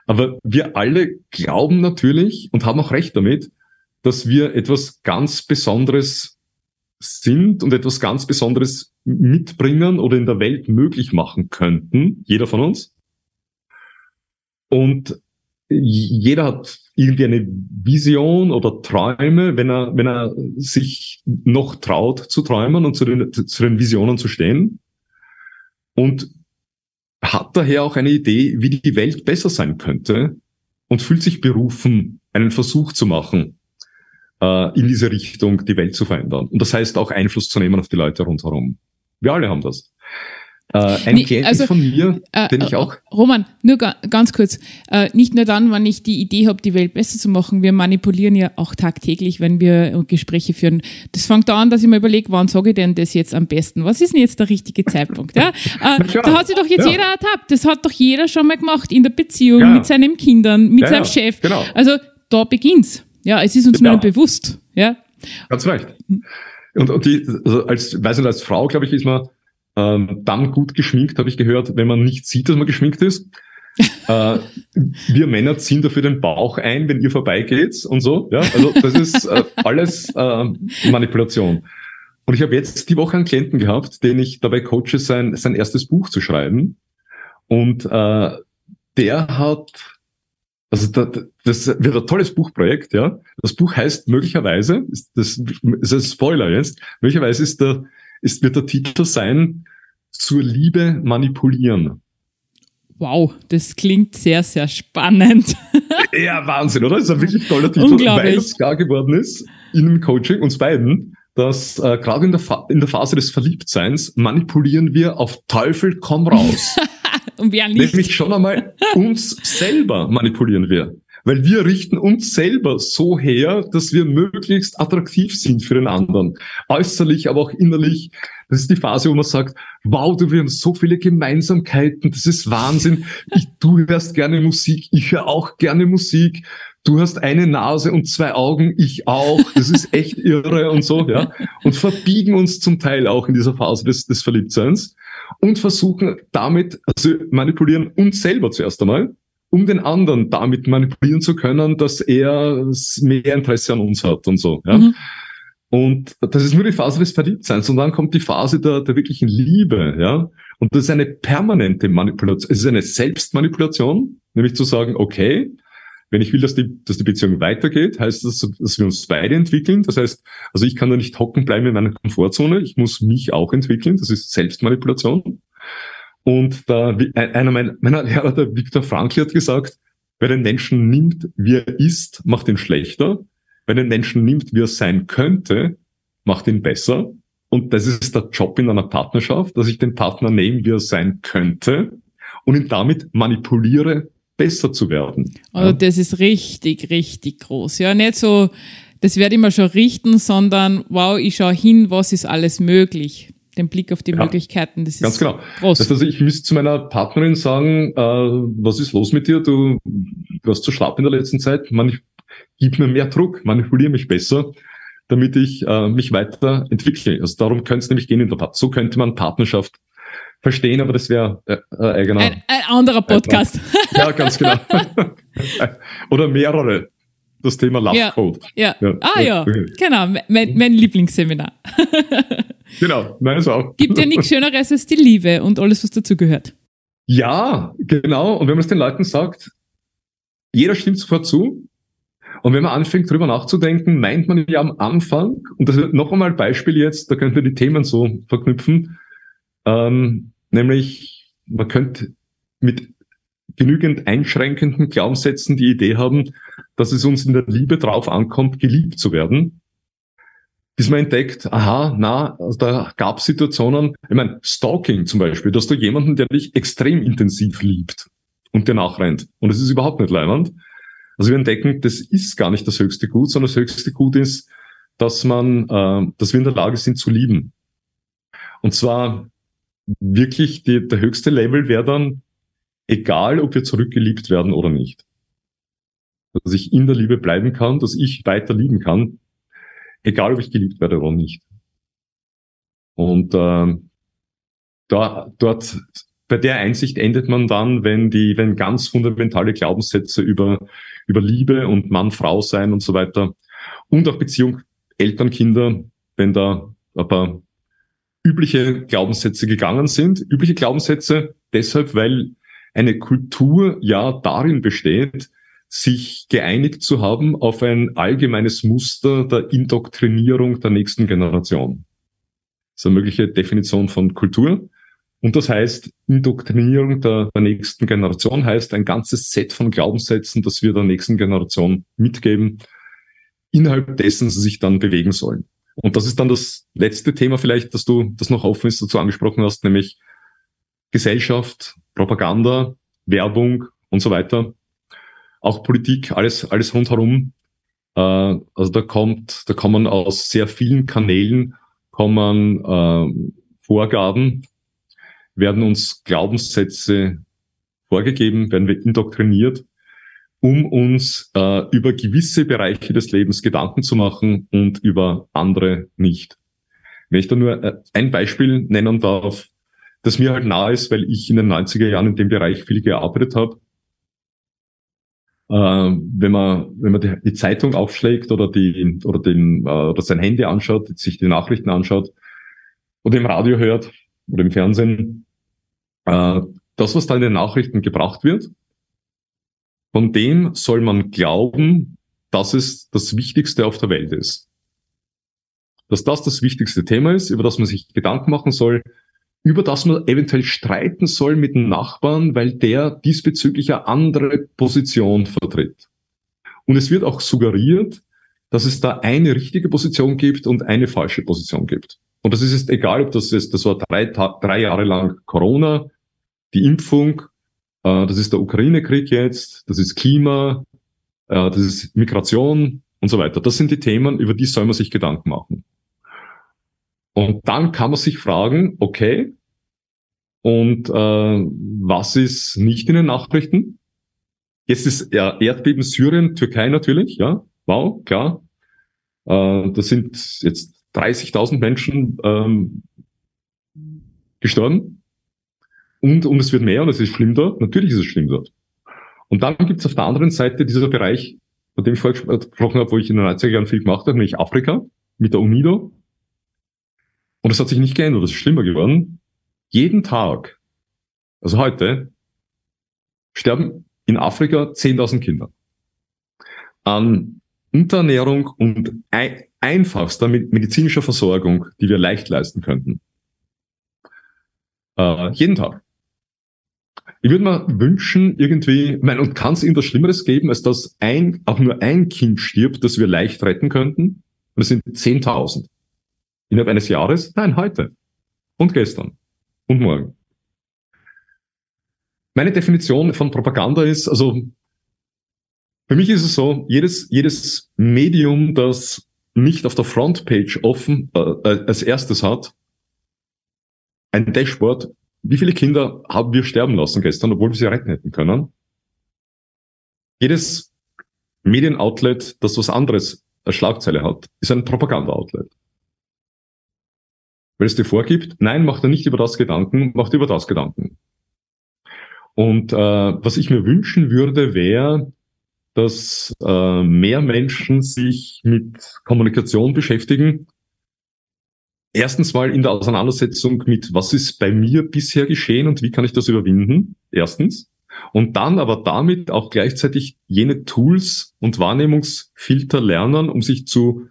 Aber wir alle glauben natürlich und haben auch recht damit, dass wir etwas ganz Besonderes sind und etwas ganz Besonderes mitbringen oder in der Welt möglich machen könnten, jeder von uns. Und jeder hat irgendwie eine Vision oder Träume, wenn er, wenn er sich noch traut zu träumen und zu den, zu den Visionen zu stehen. Und hat daher auch eine Idee, wie die Welt besser sein könnte und fühlt sich berufen, einen Versuch zu machen, äh, in diese Richtung die Welt zu verändern. Und das heißt auch Einfluss zu nehmen auf die Leute rundherum. Wir alle haben das. Äh, ein nee, also, von mir, äh, den ich äh, auch. Roman, nur ga, ganz kurz. Äh, nicht nur dann, wenn ich die Idee habe, die Welt besser zu machen. Wir manipulieren ja auch tagtäglich, wenn wir Gespräche führen. Das fängt da an, dass ich mir überlege, wann sage ich denn das jetzt am besten? Was ist denn jetzt der richtige Zeitpunkt? Ja? Äh, da hat sich doch jetzt ja. jeder ertappt. Das hat doch jeder schon mal gemacht in der Beziehung ja. mit seinen Kindern, mit ja, seinem Chef. Genau. Also da beginnt's. Ja, es ist uns nur bewusst. Ja. Ganz recht. Und, und die, also als, weiß nicht, als Frau, glaube ich, ist man ähm, dann gut geschminkt, habe ich gehört, wenn man nicht sieht, dass man geschminkt ist. äh, wir Männer ziehen dafür den Bauch ein, wenn ihr vorbeigeht und so. Ja, also das ist äh, alles äh, Manipulation. Und ich habe jetzt die Woche einen Klienten gehabt, den ich dabei coache, sein, sein erstes Buch zu schreiben. Und äh, der hat, also da, das wird ein tolles Buchprojekt, ja. Das Buch heißt möglicherweise, ist das ist ein Spoiler jetzt, möglicherweise ist der ist, wird der Titel sein, zur Liebe manipulieren. Wow, das klingt sehr, sehr spannend. ja, Wahnsinn, oder? Das ist ein wirklich toller Titel, weil es klar geworden ist, in dem Coaching, uns beiden, dass äh, gerade in der, in der Phase des Verliebtseins manipulieren wir auf Teufel komm raus. Und wer nicht. Nämlich schon einmal uns selber manipulieren wir. Weil wir richten uns selber so her, dass wir möglichst attraktiv sind für den anderen. Äußerlich, aber auch innerlich. Das ist die Phase, wo man sagt, wow, du, wir haben so viele Gemeinsamkeiten, das ist Wahnsinn. Ich, du hörst gerne Musik, ich höre auch gerne Musik. Du hast eine Nase und zwei Augen, ich auch. Das ist echt irre und so, ja. Und verbiegen uns zum Teil auch in dieser Phase des, des Verliebtseins und versuchen damit, also manipulieren uns selber zuerst einmal um den anderen damit manipulieren zu können, dass er mehr Interesse an uns hat und so. Ja? Mhm. Und das ist nur die Phase des Verliebtseins. Und dann kommt die Phase der, der wirklichen Liebe, ja. Und das ist eine permanente Manipulation. Es ist eine Selbstmanipulation, nämlich zu sagen, okay, wenn ich will, dass die, dass die Beziehung weitergeht, heißt das, dass wir uns beide entwickeln. Das heißt, also ich kann da nicht hocken bleiben in meiner Komfortzone. Ich muss mich auch entwickeln. Das ist Selbstmanipulation. Und da, einer meiner, meiner Lehrer, der Viktor Frankl, hat gesagt, wer den Menschen nimmt, wie er ist, macht ihn schlechter. Wer den Menschen nimmt, wie er sein könnte, macht ihn besser. Und das ist der Job in einer Partnerschaft, dass ich den Partner nehme, wie er sein könnte und ihn damit manipuliere, besser zu werden. Also das ist richtig, richtig groß. Ja, nicht so, das werde ich mir schon richten, sondern wow, ich schaue hin, was ist alles möglich den Blick auf die ja, Möglichkeiten. Das ganz ist genau. groß. Das heißt, also ich müsste zu meiner Partnerin sagen, äh, was ist los mit dir? Du, du hast zu schlapp in der letzten Zeit. Man, gib mir mehr Druck, manipuliere mich besser, damit ich äh, mich weiterentwickle. Also darum könnte es nämlich gehen in der Partnerschaft. So könnte man Partnerschaft verstehen, aber das wäre äh, äh, eigener. Ein, ein anderer Podcast. ja, ganz genau. Oder mehrere das Thema Love ja, Code. Ja. ja. Ah ja, genau, mein, mein Lieblingsseminar. genau, meines auch. Gibt ja nichts Schöneres als die Liebe und alles, was dazu gehört. Ja, genau. Und wenn man es den Leuten sagt, jeder stimmt sofort zu. Und wenn man anfängt, drüber nachzudenken, meint man ja am Anfang, und das wird noch einmal Beispiel jetzt, da könnten wir die Themen so verknüpfen, ähm, nämlich man könnte mit genügend einschränkenden Glaubenssätzen die Idee haben, dass es uns in der Liebe drauf ankommt, geliebt zu werden. Bis man entdeckt, aha, na, also da gab Situationen, ich meine, Stalking zum Beispiel, dass du jemanden, der dich extrem intensiv liebt und dir nachrennt. Und es ist überhaupt nicht leibend. Also wir entdecken, das ist gar nicht das höchste Gut, sondern das höchste Gut ist, dass man, äh, dass wir in der Lage sind zu lieben. Und zwar wirklich die, der höchste Level wäre dann, egal ob wir zurückgeliebt werden oder nicht dass ich in der Liebe bleiben kann, dass ich weiter lieben kann, egal ob ich geliebt werde oder nicht. Und äh, da, dort bei der Einsicht endet man dann, wenn die, wenn ganz fundamentale Glaubenssätze über über Liebe und Mann, Frau sein und so weiter und auch Beziehung Eltern, Kinder, wenn da aber übliche Glaubenssätze gegangen sind. Übliche Glaubenssätze deshalb, weil eine Kultur ja darin besteht, sich geeinigt zu haben auf ein allgemeines Muster der Indoktrinierung der nächsten Generation. Das ist eine mögliche Definition von Kultur. Und das heißt, Indoktrinierung der, der, nächsten Generation heißt ein ganzes Set von Glaubenssätzen, das wir der nächsten Generation mitgeben, innerhalb dessen sie sich dann bewegen sollen. Und das ist dann das letzte Thema vielleicht, dass du das noch offen ist, dazu angesprochen hast, nämlich Gesellschaft, Propaganda, Werbung und so weiter auch Politik, alles, alles rundherum. Äh, also da kommt, da kommen aus sehr vielen Kanälen kommen äh, Vorgaben, werden uns Glaubenssätze vorgegeben, werden wir indoktriniert, um uns äh, über gewisse Bereiche des Lebens Gedanken zu machen und über andere nicht. Wenn ich da nur äh, ein Beispiel nennen darf, das mir halt nahe ist, weil ich in den 90er Jahren in dem Bereich viel gearbeitet habe, wenn man wenn man die, die, Zeitung aufschlägt oder die oder den äh, oder sein Handy anschaut, sich die Nachrichten anschaut oder im Radio hört oder im Fernsehen, äh, das was da in den Nachrichten gebracht wird, von dem soll man glauben, dass es das Wichtigste auf der Welt ist. Dass das das wichtigste Thema ist, über das man sich Gedanken machen soll, über das man eventuell streiten soll mit dem Nachbarn, weil der diesbezüglich eine andere Position vertritt. Und es wird auch suggeriert, dass es da eine richtige Position gibt und eine falsche Position gibt. Und das ist jetzt egal, ob das ist, das war drei, drei Jahre lang Corona, die Impfung, äh, das ist der Ukraine-Krieg jetzt, das ist Klima, äh, das ist Migration und so weiter. Das sind die Themen, über die soll man sich Gedanken machen. Und dann kann man sich fragen, okay, und äh, was ist nicht in den Nachrichten? Jetzt ist ja, Erdbeben Syrien, Türkei natürlich, ja, wow, klar. Äh, das sind jetzt 30.000 Menschen ähm, gestorben. Und, und es wird mehr und es ist schlimm dort. Natürlich ist es schlimm dort. Und dann gibt es auf der anderen Seite dieser Bereich, von dem ich vorher gesprochen habe, wo ich in den 90er Jahren viel gemacht habe, nämlich Afrika mit der UNIDO. Und es hat sich nicht geändert, es ist schlimmer geworden. Jeden Tag, also heute, sterben in Afrika 10.000 Kinder an Unterernährung und ein, einfachster medizinischer Versorgung, die wir leicht leisten könnten. Äh, jeden Tag. Ich würde mir wünschen, irgendwie, mein, und kann es irgendwas Schlimmeres geben, als dass ein, auch nur ein Kind stirbt, das wir leicht retten könnten? Und es sind 10.000. Innerhalb eines Jahres? Nein, heute. Und gestern. Und morgen. Meine Definition von Propaganda ist, also, für mich ist es so, jedes, jedes Medium, das nicht auf der Frontpage offen äh, äh als erstes hat, ein Dashboard, wie viele Kinder haben wir sterben lassen gestern, obwohl wir sie retten hätten können? Jedes Medienoutlet, das was anderes als Schlagzeile hat, ist ein Propaganda-Outlet. Wenn es dir vorgibt, nein, macht er nicht über das Gedanken, macht über das Gedanken. Und äh, was ich mir wünschen würde, wäre, dass äh, mehr Menschen sich mit Kommunikation beschäftigen, erstens mal in der Auseinandersetzung mit, was ist bei mir bisher geschehen und wie kann ich das überwinden? Erstens. Und dann aber damit auch gleichzeitig jene Tools und Wahrnehmungsfilter lernen, um sich zu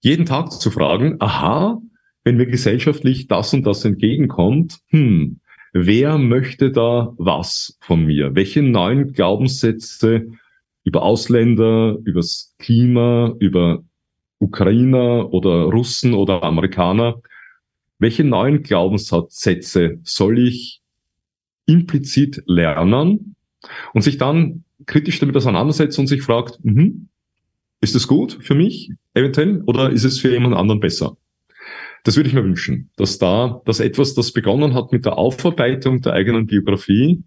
jeden Tag zu fragen, aha, wenn mir gesellschaftlich das und das entgegenkommt, hm, wer möchte da was von mir? Welche neuen Glaubenssätze über Ausländer, übers Klima, über Ukrainer oder Russen oder Amerikaner, welche neuen Glaubenssätze soll ich implizit lernen und sich dann kritisch damit auseinandersetzt und sich fragt, mh, ist es gut für mich eventuell oder ist es für jemand anderen besser? Das würde ich mir wünschen, dass da, dass etwas, das begonnen hat mit der Aufarbeitung der eigenen Biografie,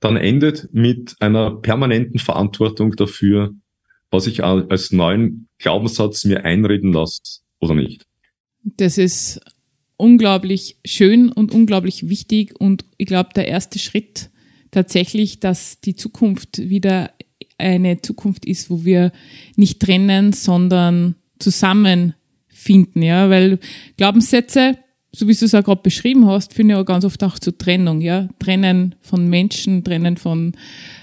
dann endet mit einer permanenten Verantwortung dafür, was ich als neuen Glaubenssatz mir einreden lasse oder nicht. Das ist unglaublich schön und unglaublich wichtig und ich glaube, der erste Schritt tatsächlich, dass die Zukunft wieder eine Zukunft ist, wo wir nicht trennen, sondern zusammenfinden, ja, weil Glaubenssätze, so wie du es auch gerade beschrieben hast, führen ja ganz oft auch zur Trennung, ja, trennen von Menschen, trennen von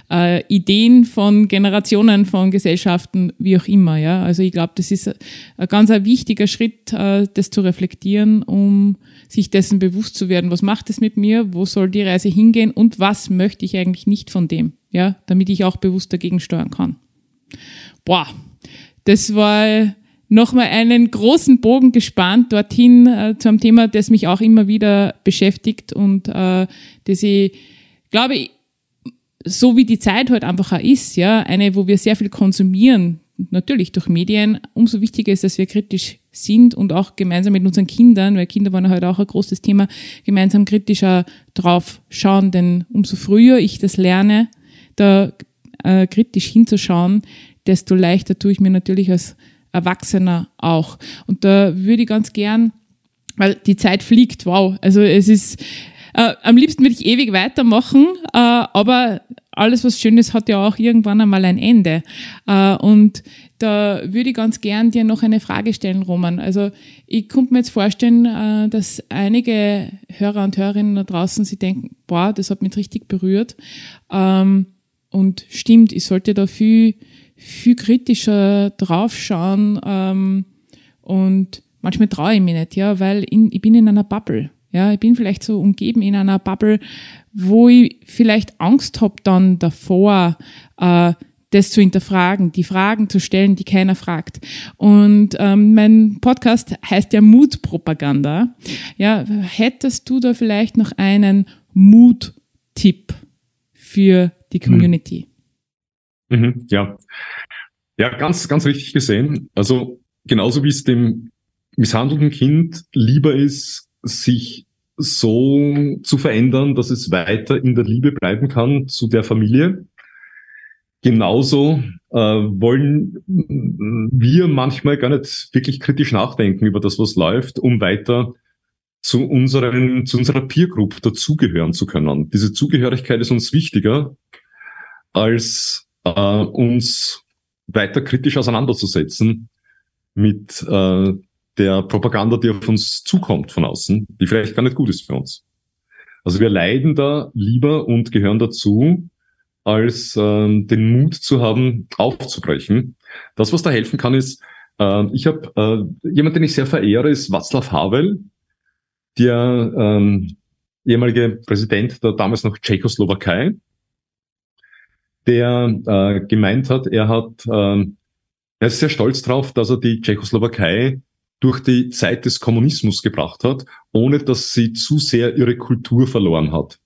äh, Ideen von Generationen von Gesellschaften, wie auch immer. Ja? Also ich glaube, das ist ein ganz ein wichtiger Schritt, äh, das zu reflektieren, um sich dessen bewusst zu werden, was macht es mit mir, wo soll die Reise hingehen und was möchte ich eigentlich nicht von dem, ja, damit ich auch bewusst dagegen steuern kann. Boah, das war nochmal einen großen Bogen gespannt dorthin äh, zu einem Thema, das mich auch immer wieder beschäftigt und äh, das ich glaube, so wie die Zeit heute halt einfach auch ist, ja, eine, wo wir sehr viel konsumieren, natürlich durch Medien, umso wichtiger ist, dass wir kritisch sind und auch gemeinsam mit unseren Kindern, weil Kinder waren heute auch ein großes Thema, gemeinsam kritischer drauf schauen, denn umso früher ich das lerne, da äh, kritisch hinzuschauen, desto leichter tue ich mir natürlich als Erwachsener auch. Und da würde ich ganz gern, weil die Zeit fliegt, wow, also es ist, äh, am liebsten würde ich ewig weitermachen, äh, aber alles, was Schönes hat ja auch irgendwann einmal ein Ende. Äh, und da würde ich ganz gern dir noch eine Frage stellen, Roman. Also ich könnte mir jetzt vorstellen, äh, dass einige Hörer und Hörerinnen da draußen sich denken, boah, das hat mich richtig berührt. Ähm, und stimmt, ich sollte da viel, viel kritischer draufschauen. Ähm, und manchmal traue ich mich nicht, ja, weil in, ich bin in einer Bubble. Ja, ich bin vielleicht so umgeben in einer Bubble, wo ich vielleicht Angst habe dann davor, äh, das zu hinterfragen, die Fragen zu stellen, die keiner fragt. Und ähm, mein Podcast heißt ja Mutpropaganda. Ja, hättest du da vielleicht noch einen Mut-Tipp für die Community? Mhm, ja. Ja, ganz, ganz richtig gesehen. Also genauso wie es dem misshandelten Kind lieber ist, sich so zu verändern, dass es weiter in der Liebe bleiben kann zu der Familie. Genauso äh, wollen wir manchmal gar nicht wirklich kritisch nachdenken über das, was läuft, um weiter zu unseren, zu unserer Peer Group dazugehören zu können. Diese Zugehörigkeit ist uns wichtiger, als äh, uns weiter kritisch auseinanderzusetzen mit äh, der Propaganda, die auf uns zukommt von außen, die vielleicht gar nicht gut ist für uns. Also wir leiden da lieber und gehören dazu, als äh, den Mut zu haben, aufzubrechen. Das, was da helfen kann, ist, äh, ich habe äh, jemand, den ich sehr verehre, ist Václav Havel, der ähm, ehemalige Präsident der damals noch Tschechoslowakei, der äh, gemeint hat, er hat, äh, er ist sehr stolz drauf, dass er die Tschechoslowakei durch die Zeit des Kommunismus gebracht hat, ohne dass sie zu sehr ihre Kultur verloren hat.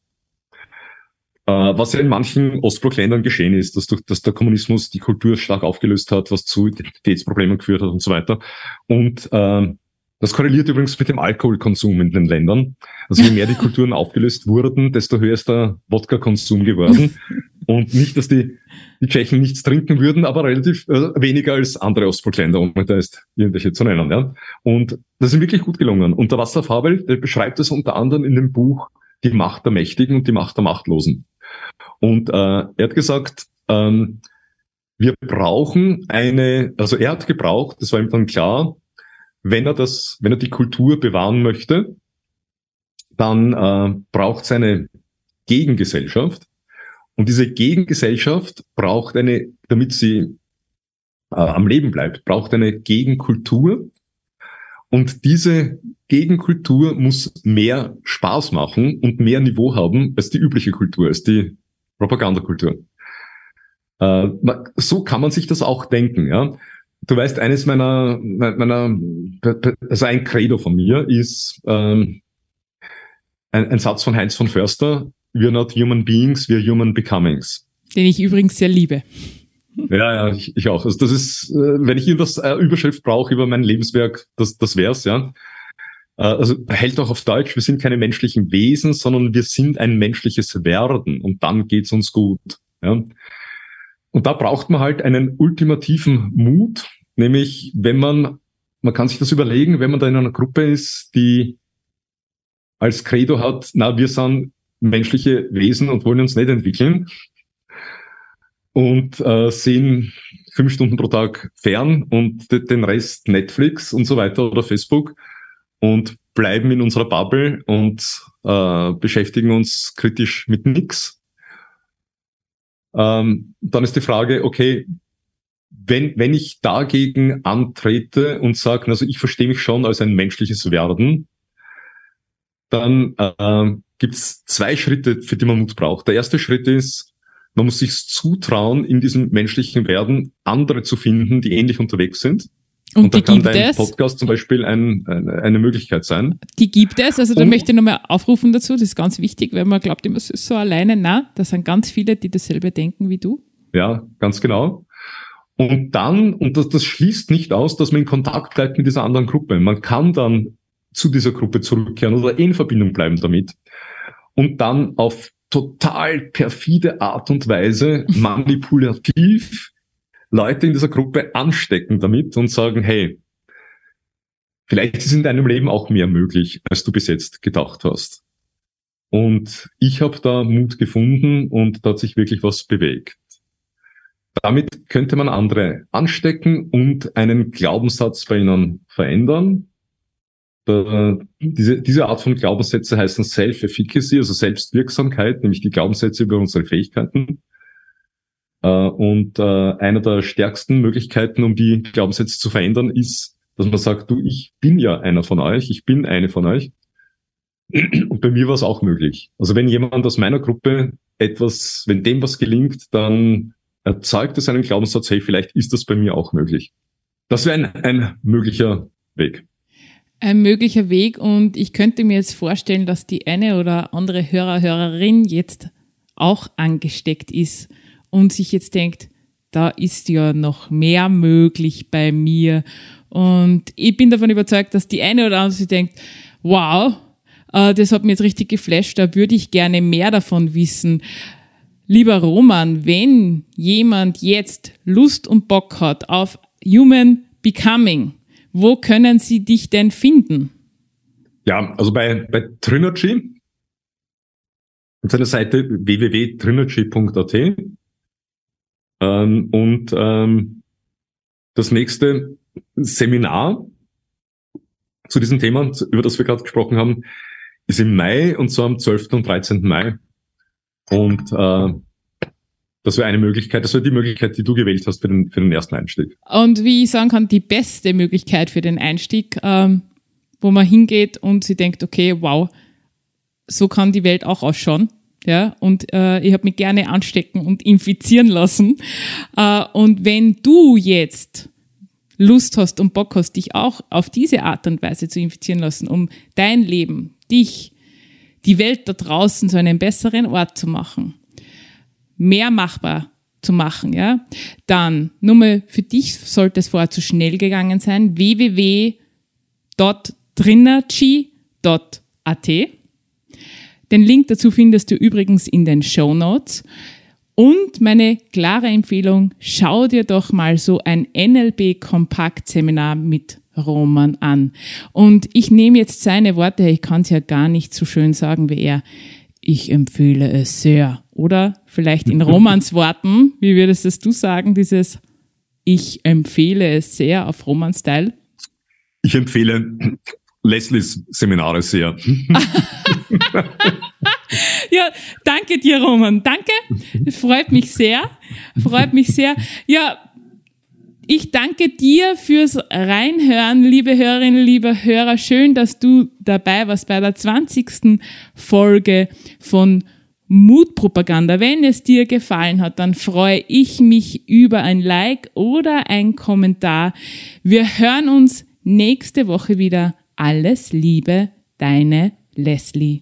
Äh, was ja in manchen Ostblockländern geschehen ist, dass, durch, dass der Kommunismus die Kultur stark aufgelöst hat, was zu Identitätsproblemen geführt hat und so weiter. Und äh, das korreliert übrigens mit dem Alkoholkonsum in den Ländern. Also je mehr die Kulturen aufgelöst wurden, desto höher ist der Wodka-Konsum geworden. Und nicht, dass die, die Tschechen nichts trinken würden, aber relativ äh, weniger als andere Ostblockländer, um da ist irgendwelche zu nennen. Ja. Und das ist wirklich gut gelungen. Und der Wasser Fabel, der beschreibt es unter anderem in dem Buch Die Macht der Mächtigen und die Macht der Machtlosen. Und äh, er hat gesagt, ähm, wir brauchen eine, also er hat gebraucht, das war ihm dann klar, wenn er das, wenn er die Kultur bewahren möchte, dann äh, braucht es eine Gegengesellschaft. Und diese Gegengesellschaft braucht eine, damit sie äh, am Leben bleibt, braucht eine Gegenkultur. Und diese Gegenkultur muss mehr Spaß machen und mehr Niveau haben als die übliche Kultur, als die Propagandakultur. Äh, so kann man sich das auch denken. Ja? Du weißt, eines meiner, meiner, also ein Credo von mir ist ähm, ein, ein Satz von Heinz von Förster, we are not human beings, we are human becomings. Den ich übrigens sehr liebe. Ja, ja, ich, ich auch. Also das ist, äh, wenn ich irgendwas äh, Überschrift brauche über mein Lebenswerk, das, das wär's, ja. Äh, also hält auch auf Deutsch, wir sind keine menschlichen Wesen, sondern wir sind ein menschliches Werden und dann geht's uns gut. Ja. Und da braucht man halt einen ultimativen Mut, nämlich wenn man, man kann sich das überlegen, wenn man da in einer Gruppe ist, die als Credo hat, na, wir sind menschliche Wesen und wollen uns nicht entwickeln und äh, sehen fünf Stunden pro Tag fern und den Rest Netflix und so weiter oder Facebook und bleiben in unserer Bubble und äh, beschäftigen uns kritisch mit nix. Ähm, dann ist die Frage, okay, wenn, wenn ich dagegen antrete und sage, also ich verstehe mich schon als ein menschliches Werden, dann äh, gibt es zwei Schritte, für die man Mut braucht. Der erste Schritt ist, man muss sich zutrauen, in diesem menschlichen Werden andere zu finden, die ähnlich unterwegs sind. Und, und da kann dein es. Podcast zum Beispiel ein, eine, eine Möglichkeit sein. Die gibt es, also da und, möchte ich nochmal aufrufen dazu, das ist ganz wichtig, weil man glaubt immer, es ist so alleine. Na, da sind ganz viele, die dasselbe denken wie du. Ja, ganz genau. Und dann, und das, das schließt nicht aus, dass man in Kontakt bleibt mit dieser anderen Gruppe. Man kann dann zu dieser Gruppe zurückkehren oder in Verbindung bleiben damit. Und dann auf total perfide Art und Weise manipulativ Leute in dieser Gruppe anstecken damit und sagen, hey, vielleicht ist in deinem Leben auch mehr möglich, als du bis jetzt gedacht hast. Und ich habe da Mut gefunden und da hat sich wirklich was bewegt. Damit könnte man andere anstecken und einen Glaubenssatz bei ihnen verändern. Da, diese, diese Art von Glaubenssätze heißen Self-Efficacy, also Selbstwirksamkeit, nämlich die Glaubenssätze über unsere Fähigkeiten. Äh, und äh, einer der stärksten Möglichkeiten, um die Glaubenssätze zu verändern, ist, dass man sagt, du, ich bin ja einer von euch, ich bin eine von euch. Und bei mir war es auch möglich. Also wenn jemand aus meiner Gruppe etwas, wenn dem was gelingt, dann erzeugt es einen Glaubenssatz, hey, vielleicht ist das bei mir auch möglich. Das wäre ein, ein möglicher Weg. Ein möglicher Weg und ich könnte mir jetzt vorstellen, dass die eine oder andere Hörer, Hörerin jetzt auch angesteckt ist und sich jetzt denkt, da ist ja noch mehr möglich bei mir. Und ich bin davon überzeugt, dass die eine oder andere sich denkt, wow, äh, das hat mir jetzt richtig geflasht, da würde ich gerne mehr davon wissen. Lieber Roman, wenn jemand jetzt Lust und Bock hat auf Human Becoming, wo können sie dich denn finden? Ja, also bei, bei Trinergy, auf seiner Seite www.trinergy.at ähm, und ähm, das nächste Seminar zu diesem Thema, über das wir gerade gesprochen haben, ist im Mai und zwar am 12. und 13. Mai. Und äh, das wäre eine Möglichkeit, das wäre die Möglichkeit, die du gewählt hast für den, für den ersten Einstieg. Und wie ich sagen kann, die beste Möglichkeit für den Einstieg, ähm, wo man hingeht und sie denkt, okay, wow, so kann die Welt auch ausschauen. Ja, und äh, ich habe mich gerne anstecken und infizieren lassen. Äh, und wenn du jetzt Lust hast und Bock hast, dich auch auf diese Art und Weise zu infizieren lassen, um dein Leben, dich, die Welt da draußen zu einem besseren Ort zu machen, mehr machbar zu machen, ja, dann nur mal für dich sollte es vorher zu schnell gegangen sein, www.drinergy.at den Link dazu findest du übrigens in den Show Notes. Und meine klare Empfehlung, schau dir doch mal so ein NLP-Kompakt-Seminar mit Roman an. Und ich nehme jetzt seine Worte, ich kann es ja gar nicht so schön sagen wie er. Ich empfehle es sehr. Oder vielleicht in Romans Worten, wie würdest das du sagen, dieses Ich empfehle es sehr auf Romans Teil? Ich empfehle Leslies Seminare sehr. ja, danke dir, Roman. Danke. Freut mich sehr. Freut mich sehr. Ja, ich danke dir fürs Reinhören, liebe Hörerinnen, liebe Hörer. Schön, dass du dabei warst bei der 20. Folge von Mutpropaganda. Wenn es dir gefallen hat, dann freue ich mich über ein Like oder ein Kommentar. Wir hören uns nächste Woche wieder. Alles Liebe, deine Leslie.